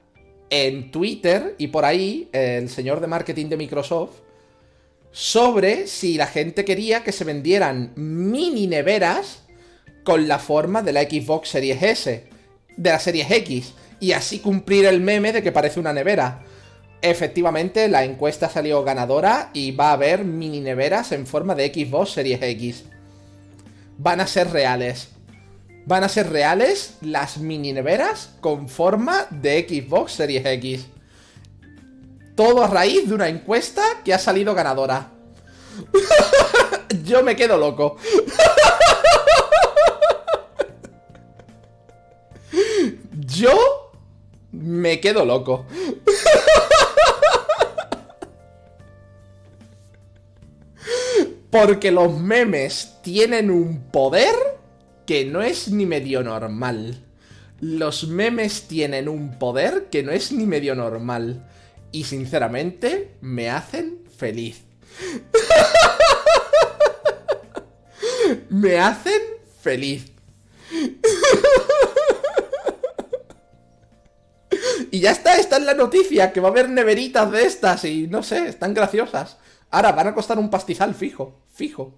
en Twitter y por ahí el señor de marketing de Microsoft sobre si la gente quería que se vendieran mini neveras con la forma de la Xbox Series S, de la Series X, y así cumplir el meme de que parece una nevera. Efectivamente, la encuesta salió ganadora y va a haber mini neveras en forma de Xbox Series X. Van a ser reales. Van a ser reales las mini neveras con forma de Xbox Series X. Todo a raíz de una encuesta que ha salido ganadora. (laughs) Yo me quedo loco. (laughs) Yo me quedo loco. (laughs) Porque los memes tienen un poder que no es ni medio normal. Los memes tienen un poder que no es ni medio normal. Y sinceramente me hacen feliz. me hacen feliz. Y ya está, esta es la noticia, que va a haber neveritas de estas y no sé, están graciosas. Ahora, van a costar un pastizal fijo, fijo.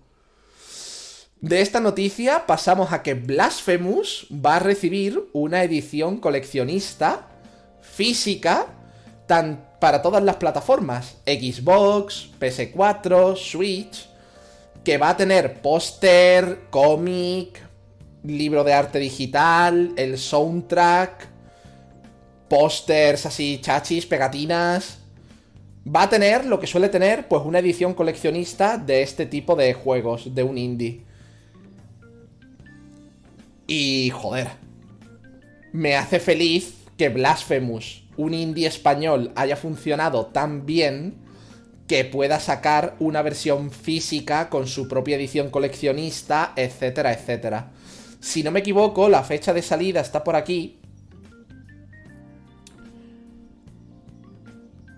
De esta noticia pasamos a que Blasphemous va a recibir una edición coleccionista física tan para todas las plataformas, Xbox, PS4, Switch, que va a tener póster, cómic, libro de arte digital, el soundtrack, pósters así chachis, pegatinas. Va a tener lo que suele tener, pues una edición coleccionista de este tipo de juegos, de un indie. Y joder, me hace feliz que Blasphemous, un indie español, haya funcionado tan bien que pueda sacar una versión física con su propia edición coleccionista, etcétera, etcétera. Si no me equivoco, la fecha de salida está por aquí,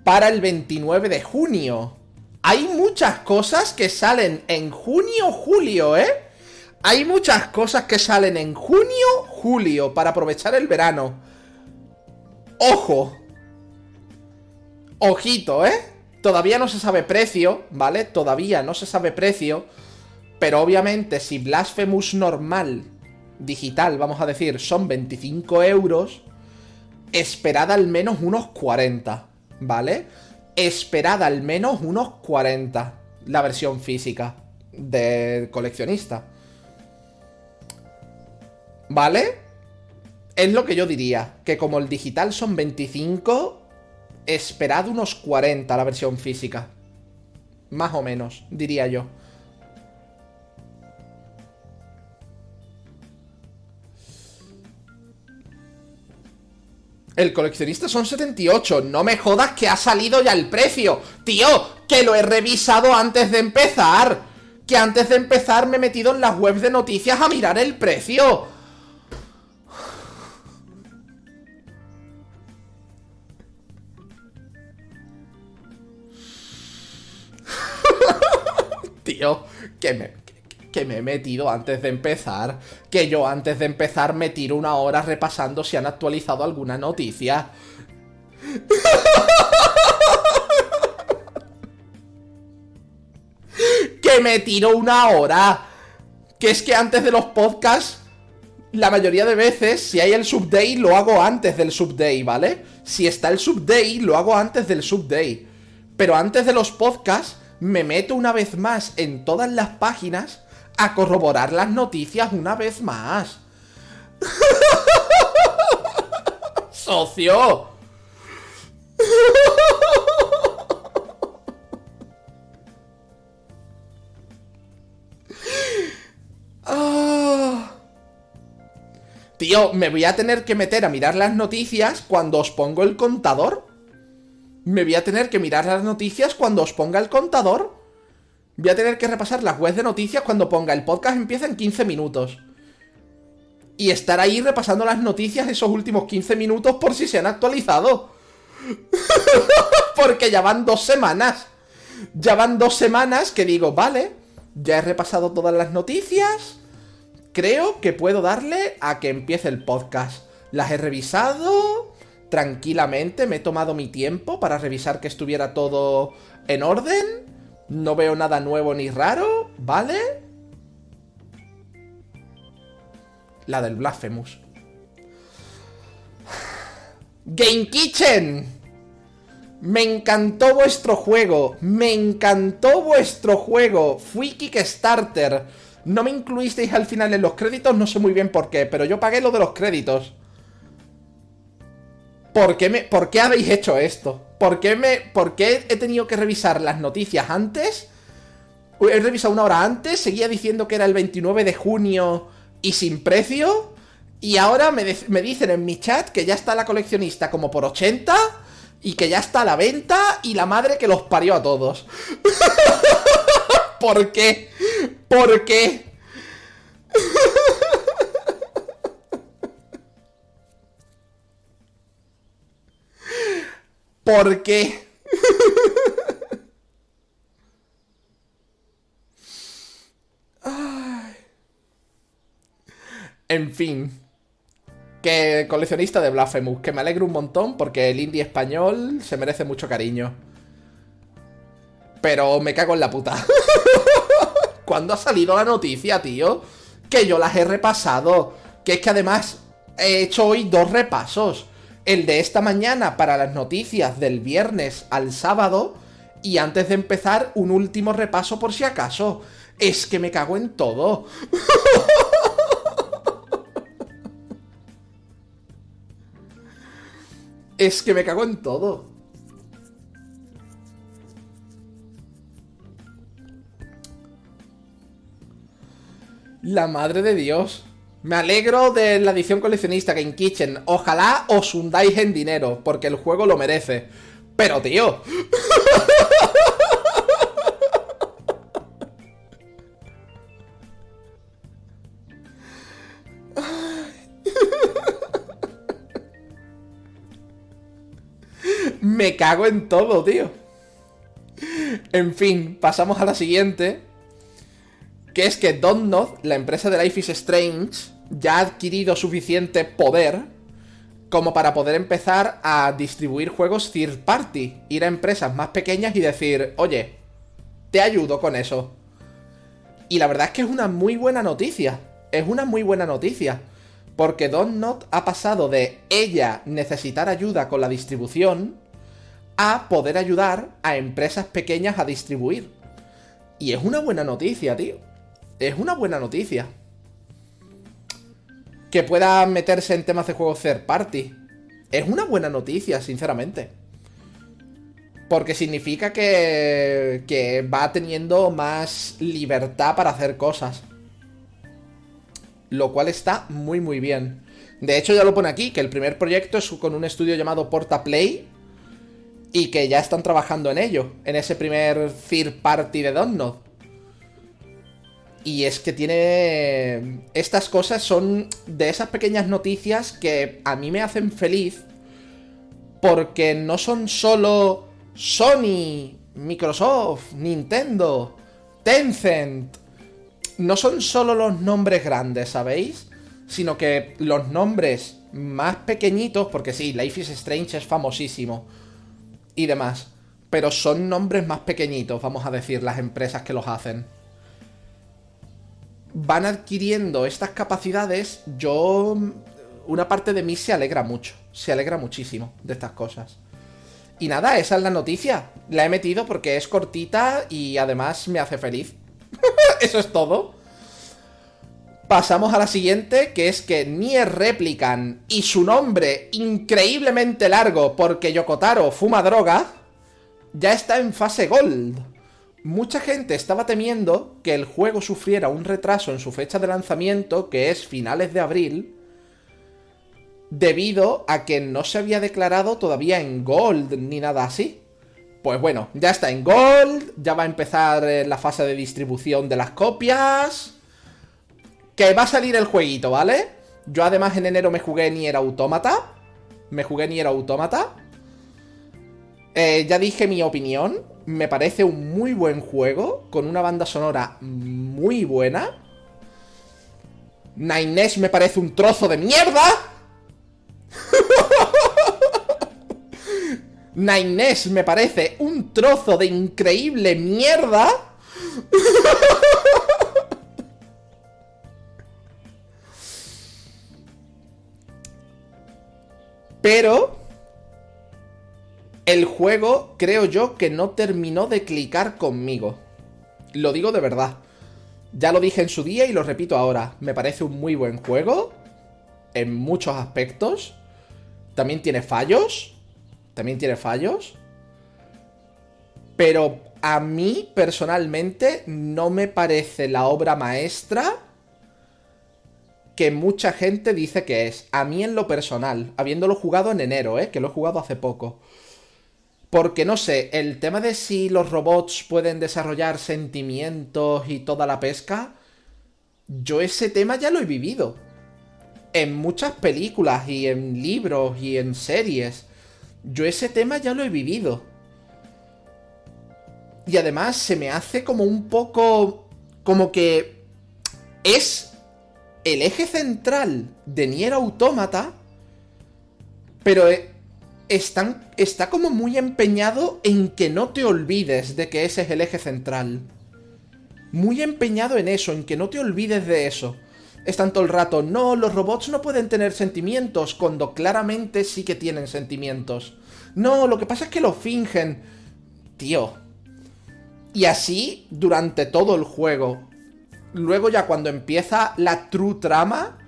para el 29 de junio. Hay muchas cosas que salen en junio, julio, ¿eh? Hay muchas cosas que salen en junio, julio, para aprovechar el verano. Ojo. Ojito, ¿eh? Todavía no se sabe precio, ¿vale? Todavía no se sabe precio. Pero obviamente si Blasphemous normal, digital, vamos a decir, son 25 euros, esperad al menos unos 40. ¿vale? Esperad al menos unos 40 la versión física de coleccionista. ¿Vale? Es lo que yo diría, que como el digital son 25, esperad unos 40 la versión física. Más o menos, diría yo. El coleccionista son 78. No me jodas que ha salido ya el precio. Tío, que lo he revisado antes de empezar. Que antes de empezar me he metido en las webs de noticias a mirar el precio. Tío, que me, que me he metido antes de empezar. Que yo antes de empezar me tiro una hora repasando si han actualizado alguna noticia. (laughs) que me tiro una hora. Que es que antes de los podcasts, la mayoría de veces, si hay el subday, lo hago antes del subday, ¿vale? Si está el subday, lo hago antes del subday. Pero antes de los podcasts, me meto una vez más en todas las páginas a corroborar las noticias una vez más. (laughs) ¡Socio! (laughs) Ah. Tío, me voy a tener que meter a mirar las noticias cuando os pongo el contador. Me voy a tener que mirar las noticias cuando os ponga el contador. Voy a tener que repasar las webs de noticias cuando ponga el podcast empieza en 15 minutos. Y estar ahí repasando las noticias esos últimos 15 minutos por si se han actualizado. (laughs) Porque ya van dos semanas. Ya van dos semanas que digo, vale, ya he repasado todas las noticias. Creo que puedo darle a que empiece el podcast. Las he revisado tranquilamente, me he tomado mi tiempo para revisar que estuviera todo en orden. No veo nada nuevo ni raro, ¿vale? La del Blasphemous. Game Kitchen. Me encantó vuestro juego. Me encantó vuestro juego. Fui Kickstarter. No me incluisteis al final en los créditos, no sé muy bien por qué, pero yo pagué lo de los créditos. ¿Por qué, me, ¿Por qué habéis hecho esto? ¿Por qué, me, ¿Por qué he tenido que revisar las noticias antes? He revisado una hora antes, seguía diciendo que era el 29 de junio y sin precio. Y ahora me, me dicen en mi chat que ya está la coleccionista como por 80 y que ya está a la venta y la madre que los parió a todos. (laughs) ¿Por qué? ¿Por qué? ¿Por qué? En fin. Que coleccionista de Blasphemous, que me alegro un montón porque el indie español se merece mucho cariño. Pero me cago en la puta. (laughs) ¿Cuándo ha salido la noticia, tío? Que yo las he repasado. Que es que además he hecho hoy dos repasos el de esta mañana para las noticias del viernes al sábado y antes de empezar un último repaso por si acaso. Es que me cago en todo. (laughs) es que me cago en todo. La madre de Dios. Me alegro de la edición coleccionista Game Kitchen. Ojalá os hundáis en dinero, porque el juego lo merece. Pero, tío. (laughs) Me cago en todo, tío. En fin, pasamos a la siguiente. Que es que Donut, la empresa de Life is Strange, ya ha adquirido suficiente poder como para poder empezar a distribuir juegos third party, ir a empresas más pequeñas y decir, oye, te ayudo con eso. Y la verdad es que es una muy buena noticia, es una muy buena noticia, porque Not ha pasado de ella necesitar ayuda con la distribución a poder ayudar a empresas pequeñas a distribuir. Y es una buena noticia, tío. Es una buena noticia que pueda meterse en temas de juegos third party. Es una buena noticia, sinceramente. Porque significa que, que va teniendo más libertad para hacer cosas. Lo cual está muy muy bien. De hecho, ya lo pone aquí, que el primer proyecto es con un estudio llamado Portaplay y que ya están trabajando en ello, en ese primer third party de Donut. Y es que tiene... Estas cosas son de esas pequeñas noticias que a mí me hacen feliz porque no son solo Sony, Microsoft, Nintendo, Tencent. No son solo los nombres grandes, ¿sabéis? Sino que los nombres más pequeñitos, porque sí, Life is Strange es famosísimo y demás, pero son nombres más pequeñitos, vamos a decir, las empresas que los hacen. Van adquiriendo estas capacidades, yo... Una parte de mí se alegra mucho, se alegra muchísimo de estas cosas. Y nada, esa es la noticia. La he metido porque es cortita y además me hace feliz. (laughs) Eso es todo. Pasamos a la siguiente, que es que Nier Replican y su nombre increíblemente largo porque Yokotaro fuma droga, ya está en fase Gold. Mucha gente estaba temiendo que el juego sufriera un retraso en su fecha de lanzamiento, que es finales de abril, debido a que no se había declarado todavía en Gold ni nada así. Pues bueno, ya está en Gold, ya va a empezar eh, la fase de distribución de las copias que va a salir el jueguito, ¿vale? Yo además en enero me jugué Nier Automata. Me jugué Nier Automata. Eh, ya dije mi opinión. Me parece un muy buen juego. Con una banda sonora muy buena. Nines me parece un trozo de mierda. (laughs) Nines me parece un trozo de increíble mierda. (laughs) Pero el juego creo yo que no terminó de clicar conmigo. Lo digo de verdad. Ya lo dije en su día y lo repito ahora. Me parece un muy buen juego. En muchos aspectos. También tiene fallos. También tiene fallos. Pero a mí personalmente no me parece la obra maestra que mucha gente dice que es. A mí en lo personal, habiéndolo jugado en enero, ¿eh? que lo he jugado hace poco. Porque no sé, el tema de si los robots pueden desarrollar sentimientos y toda la pesca, yo ese tema ya lo he vivido. En muchas películas y en libros y en series. Yo ese tema ya lo he vivido. Y además se me hace como un poco... como que es el eje central de Nier Automata, pero eh, está como muy empeñado en que no te olvides de que ese es el eje central. Muy empeñado en eso, en que no te olvides de eso. Están todo el rato, no, los robots no pueden tener sentimientos, cuando claramente sí que tienen sentimientos. No, lo que pasa es que lo fingen. Tío. Y así durante todo el juego luego ya cuando empieza la true trama,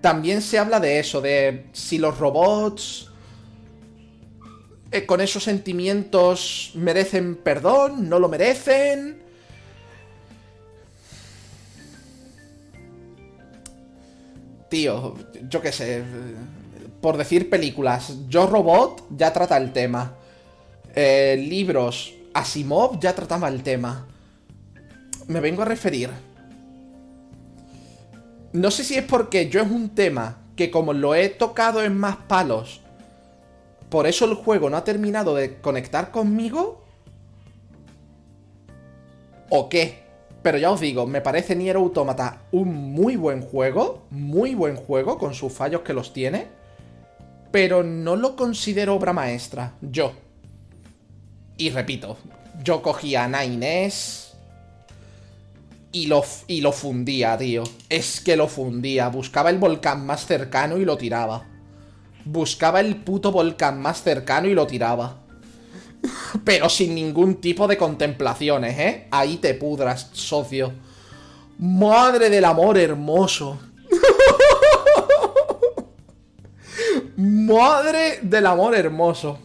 también se habla de eso, de si los robots eh, con esos sentimientos merecen perdón, no lo merecen. Tío, yo qué sé, por decir películas, Yo Robot ya trata el tema. Eh, libros, Asimov ya trataba el tema. Me vengo a referir no sé si es porque yo es un tema que como lo he tocado en más palos, por eso el juego no ha terminado de conectar conmigo. ¿O qué? Pero ya os digo, me parece Nier Automata un muy buen juego, muy buen juego, con sus fallos que los tiene, pero no lo considero obra maestra, yo. Y repito, yo cogía a Nines, y lo, y lo fundía, tío. Es que lo fundía. Buscaba el volcán más cercano y lo tiraba. Buscaba el puto volcán más cercano y lo tiraba. Pero sin ningún tipo de contemplaciones, ¿eh? Ahí te pudras, socio. Madre del amor hermoso. Madre del amor hermoso.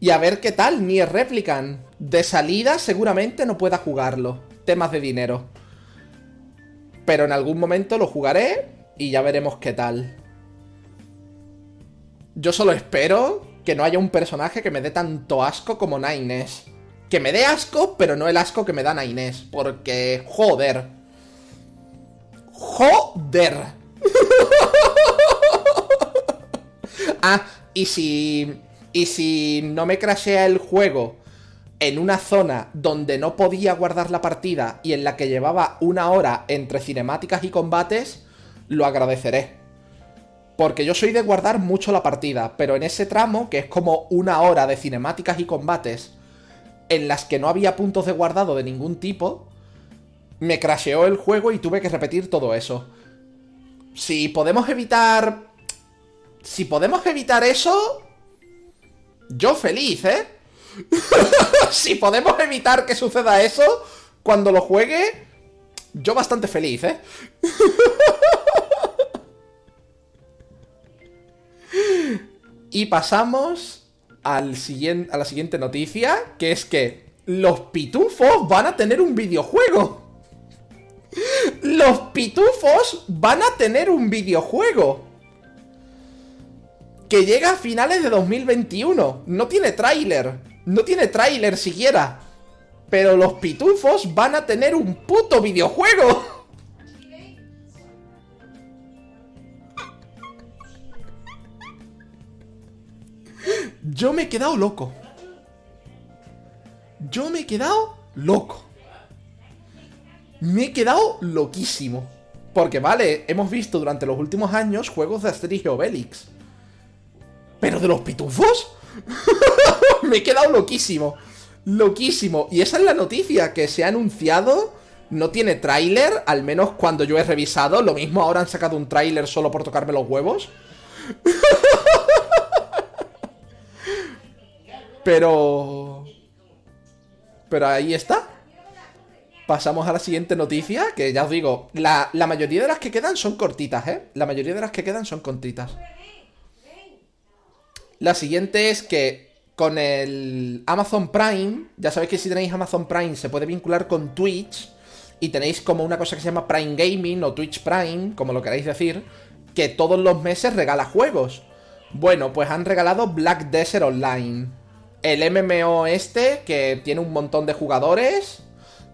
Y a ver qué tal, ni replican. De salida seguramente no pueda jugarlo. Temas de dinero. Pero en algún momento lo jugaré y ya veremos qué tal. Yo solo espero que no haya un personaje que me dé tanto asco como Naines. Que me dé asco, pero no el asco que me da Naines. Porque, joder. Joder. (laughs) ah, y si... Y si no me crashea el juego en una zona donde no podía guardar la partida y en la que llevaba una hora entre cinemáticas y combates, lo agradeceré. Porque yo soy de guardar mucho la partida, pero en ese tramo, que es como una hora de cinemáticas y combates, en las que no había puntos de guardado de ningún tipo, me crasheó el juego y tuve que repetir todo eso. Si podemos evitar... Si podemos evitar eso... Yo feliz, ¿eh? (laughs) si podemos evitar que suceda eso cuando lo juegue, yo bastante feliz, ¿eh? (laughs) y pasamos al siguiente, a la siguiente noticia, que es que los pitufos van a tener un videojuego. Los pitufos van a tener un videojuego. Que llega a finales de 2021. No tiene tráiler. No tiene tráiler siquiera. Pero los pitufos van a tener un puto videojuego. Yo me he quedado loco. Yo me he quedado loco. Me he quedado loquísimo. Porque vale, hemos visto durante los últimos años juegos de Asterix y Obelix. ¿Pero de los pitufos? (laughs) Me he quedado loquísimo. Loquísimo. Y esa es la noticia que se ha anunciado. No tiene tráiler, al menos cuando yo he revisado. Lo mismo ahora han sacado un tráiler solo por tocarme los huevos. (laughs) Pero... Pero ahí está. Pasamos a la siguiente noticia, que ya os digo, la, la mayoría de las que quedan son cortitas, ¿eh? La mayoría de las que quedan son cortitas. La siguiente es que con el Amazon Prime, ya sabéis que si tenéis Amazon Prime se puede vincular con Twitch y tenéis como una cosa que se llama Prime Gaming o Twitch Prime, como lo queráis decir, que todos los meses regala juegos. Bueno, pues han regalado Black Desert Online. El MMO este, que tiene un montón de jugadores,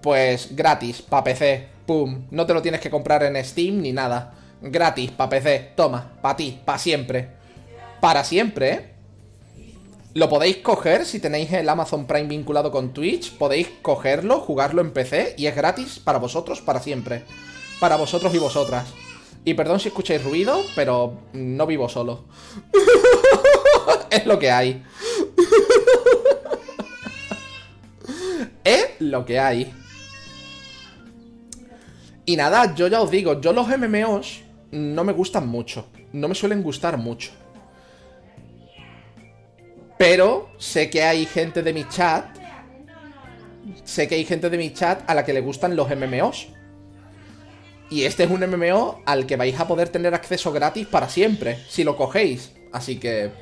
pues gratis, pa' PC. Pum, no te lo tienes que comprar en Steam ni nada. Gratis, pa' PC. Toma, pa' ti, pa' siempre. Para siempre, ¿eh? Lo podéis coger si tenéis el Amazon Prime vinculado con Twitch. Podéis cogerlo, jugarlo en PC y es gratis para vosotros para siempre. Para vosotros y vosotras. Y perdón si escucháis ruido, pero no vivo solo. (laughs) es lo que hay. (laughs) es lo que hay. Y nada, yo ya os digo, yo los MMOs no me gustan mucho. No me suelen gustar mucho. Pero sé que hay gente de mi chat. Sé que hay gente de mi chat a la que le gustan los MMOs. Y este es un MMO al que vais a poder tener acceso gratis para siempre, si lo cogéis. Así que...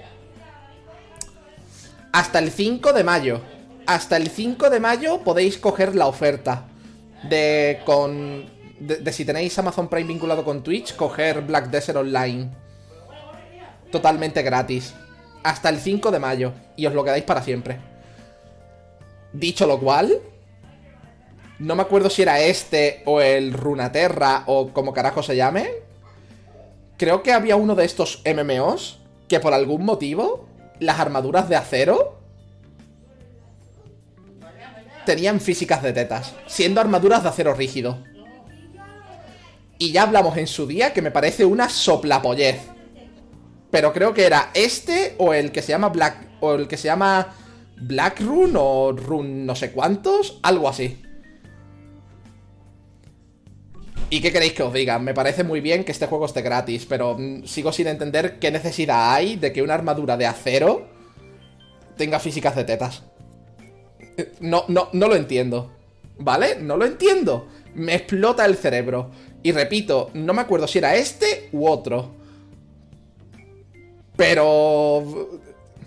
Hasta el 5 de mayo. Hasta el 5 de mayo podéis coger la oferta. De con... De, si tenéis Amazon Prime vinculado con Twitch, coger Black Desert Online. Totalmente gratis hasta el 5 de mayo y os lo quedáis para siempre. Dicho lo cual, no me acuerdo si era este o el Runaterra o como carajo se llame. Creo que había uno de estos MMOs que por algún motivo las armaduras de acero tenían físicas de tetas, siendo armaduras de acero rígido. Y ya hablamos en su día que me parece una soplapollez. Pero creo que era este o el que se llama Black. O el que se llama. Black Rune o Rune no sé cuántos. Algo así. ¿Y qué queréis que os diga? Me parece muy bien que este juego esté gratis, pero mm, sigo sin entender qué necesidad hay de que una armadura de acero tenga físicas de tetas. Eh, no, no, no lo entiendo. ¿Vale? No lo entiendo. Me explota el cerebro. Y repito, no me acuerdo si era este u otro. Pero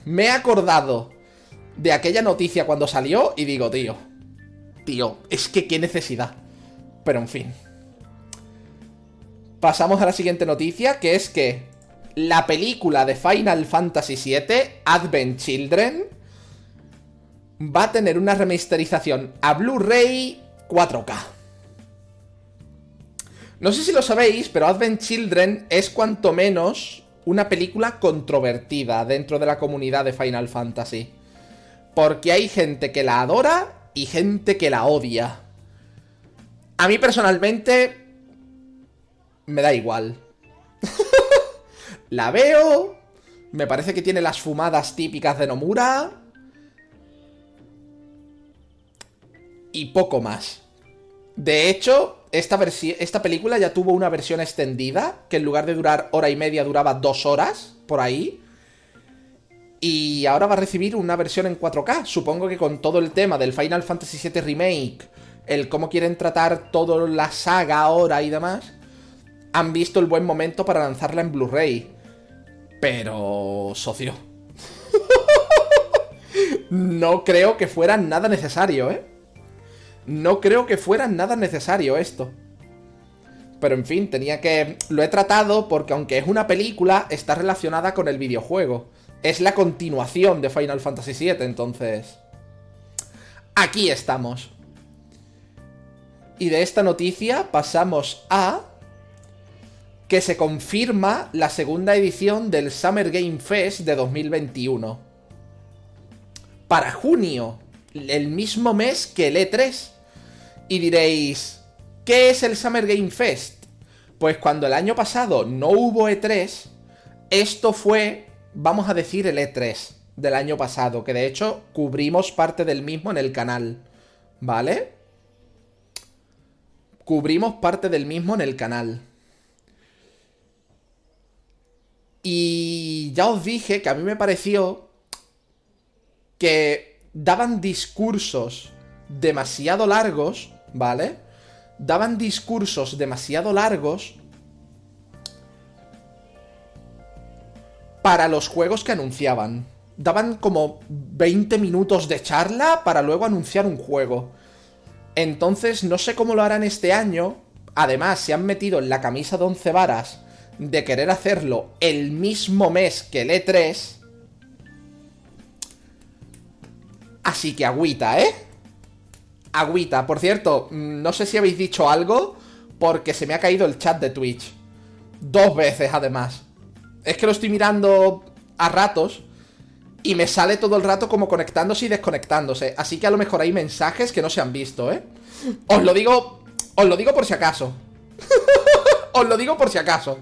me he acordado de aquella noticia cuando salió y digo, tío, tío, es que qué necesidad. Pero en fin. pasamos a la siguiente noticia, que es que la película de Final Fantasy VII, Advent Children, va a tener una remasterización a Blu-ray 4K. No sé si lo sabéis, pero Advent Children es cuanto menos una película controvertida dentro de la comunidad de Final Fantasy. Porque hay gente que la adora y gente que la odia. A mí personalmente me da igual. (laughs) la veo, me parece que tiene las fumadas típicas de Nomura. Y poco más. De hecho, esta, esta película ya tuvo una versión extendida, que en lugar de durar hora y media duraba dos horas, por ahí. Y ahora va a recibir una versión en 4K. Supongo que con todo el tema del Final Fantasy VII Remake, el cómo quieren tratar toda la saga ahora y demás, han visto el buen momento para lanzarla en Blu-ray. Pero, socio. (laughs) no creo que fuera nada necesario, ¿eh? No creo que fuera nada necesario esto. Pero en fin, tenía que... Lo he tratado porque aunque es una película, está relacionada con el videojuego. Es la continuación de Final Fantasy VII, entonces... Aquí estamos. Y de esta noticia pasamos a... Que se confirma la segunda edición del Summer Game Fest de 2021. Para junio, el mismo mes que el E3. Y diréis, ¿qué es el Summer Game Fest? Pues cuando el año pasado no hubo E3, esto fue, vamos a decir, el E3 del año pasado, que de hecho cubrimos parte del mismo en el canal, ¿vale? Cubrimos parte del mismo en el canal. Y ya os dije que a mí me pareció que daban discursos demasiado largos ¿vale? Daban discursos demasiado largos para los juegos que anunciaban. Daban como 20 minutos de charla para luego anunciar un juego. Entonces no sé cómo lo harán este año. Además, se han metido en la camisa de 11 varas de querer hacerlo el mismo mes que el E3. Así que agüita, ¿eh? Agüita, por cierto, mm, no sé si habéis dicho algo porque se me ha caído el chat de Twitch. Dos veces además. Es que lo estoy mirando a ratos y me sale todo el rato como conectándose y desconectándose. Así que a lo mejor hay mensajes que no se han visto, ¿eh? Os lo digo, os lo digo por si acaso. (laughs) os lo digo por si acaso.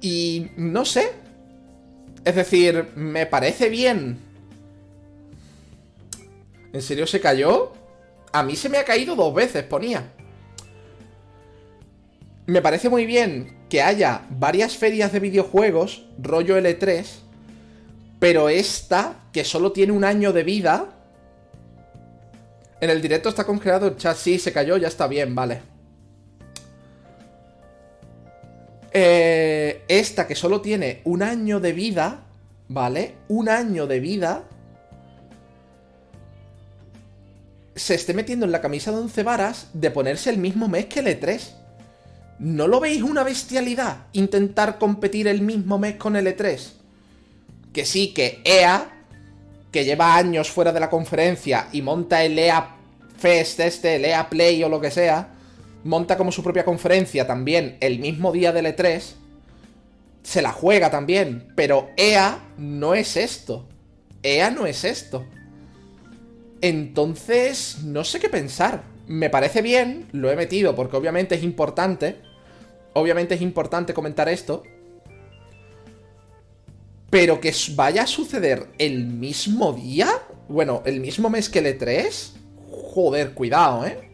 Y no sé, es decir, me parece bien. ¿En serio se cayó? A mí se me ha caído dos veces, ponía. Me parece muy bien que haya varias ferias de videojuegos, rollo L3, pero esta, que solo tiene un año de vida... En el directo está congelado el chat, sí, se cayó, ya está bien, vale. Eh, esta que solo tiene un año de vida, ¿vale? Un año de vida se esté metiendo en la camisa de 11 varas de ponerse el mismo mes que el E3. ¿No lo veis una bestialidad intentar competir el mismo mes con el E3? Que sí, que EA, que lleva años fuera de la conferencia y monta el EA Fest este, el EA Play o lo que sea, monta como su propia conferencia también el mismo día del E3, se la juega también, pero EA no es esto. EA no es esto. Entonces, no sé qué pensar. Me parece bien, lo he metido porque obviamente es importante. Obviamente es importante comentar esto. Pero que vaya a suceder el mismo día. Bueno, el mismo mes que el E3. Joder, cuidado, ¿eh?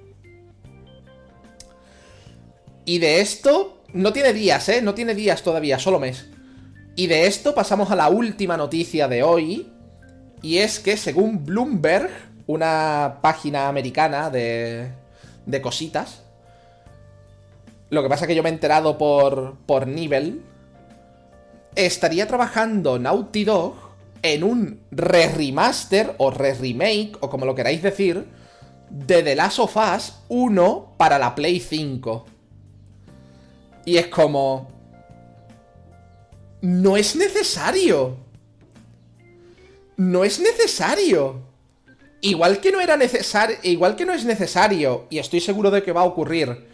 Y de esto, no tiene días, ¿eh? No tiene días todavía, solo mes. Y de esto pasamos a la última noticia de hoy. Y es que según Bloomberg, una página americana de, de cositas, lo que pasa es que yo me he enterado por, por nivel, estaría trabajando Naughty Dog en un re-remaster o re-remake, o como lo queráis decir, de The Last of Us 1 para la Play 5. Y es como... No es necesario. No es necesario. Igual que no era necesario, igual que no es necesario, y estoy seguro de que va a ocurrir,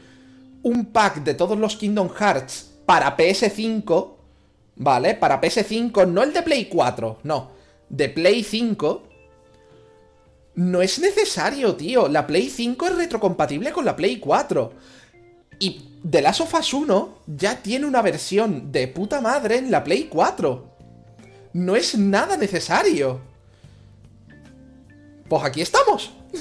un pack de todos los Kingdom Hearts para PS5, ¿vale? Para PS5, no el de Play 4, no, de Play 5, no es necesario, tío. La Play 5 es retrocompatible con la Play 4. Y The Last of Us 1 ya tiene una versión de puta madre en la Play 4. No es nada necesario. Pues aquí estamos. (laughs)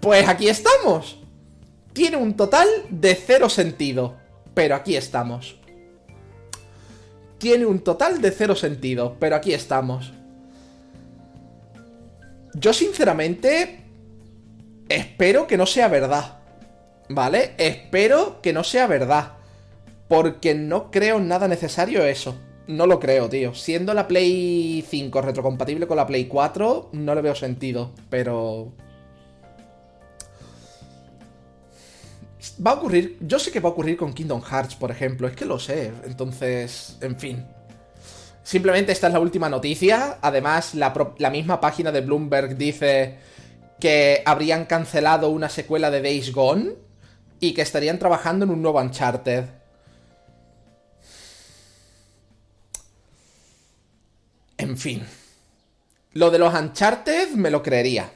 pues aquí estamos. Tiene un total de cero sentido. Pero aquí estamos. Tiene un total de cero sentido. Pero aquí estamos. Yo sinceramente espero que no sea verdad. ¿Vale? Espero que no sea verdad. Porque no creo nada necesario eso. No lo creo, tío. Siendo la Play 5 retrocompatible con la Play 4, no le veo sentido. Pero... Va a ocurrir... Yo sé que va a ocurrir con Kingdom Hearts, por ejemplo. Es que lo sé. Entonces, en fin. Simplemente esta es la última noticia. Además, la, la misma página de Bloomberg dice que habrían cancelado una secuela de Days Gone y que estarían trabajando en un nuevo Uncharted. En fin. Lo de los Uncharted me lo creería.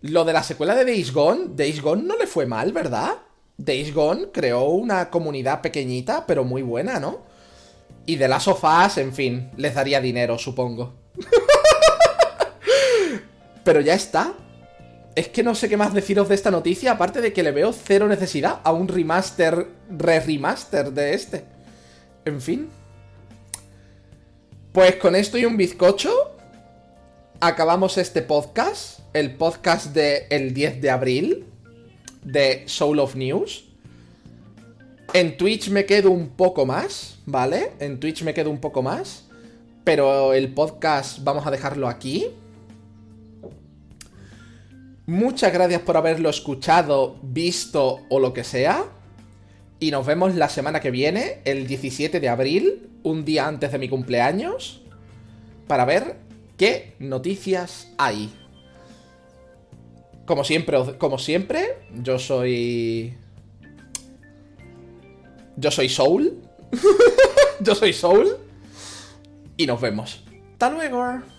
Lo de la secuela de Days Gone, Days Gone no le fue mal, ¿verdad? Days Gone creó una comunidad pequeñita, pero muy buena, ¿no? Y de las sofás, en fin, les daría dinero, supongo. (laughs) pero ya está. Es que no sé qué más deciros de esta noticia, aparte de que le veo cero necesidad a un remaster, re-remaster de este. En fin. Pues con esto y un bizcocho, acabamos este podcast, el podcast del el 10 de abril, de Soul of News. En Twitch me quedo un poco más, ¿vale? En Twitch me quedo un poco más, pero el podcast vamos a dejarlo aquí. Muchas gracias por haberlo escuchado, visto o lo que sea. Y nos vemos la semana que viene, el 17 de abril, un día antes de mi cumpleaños, para ver qué noticias hay. Como siempre, como siempre, yo soy... Yo soy Soul. (laughs) yo soy Soul. Y nos vemos. Hasta luego.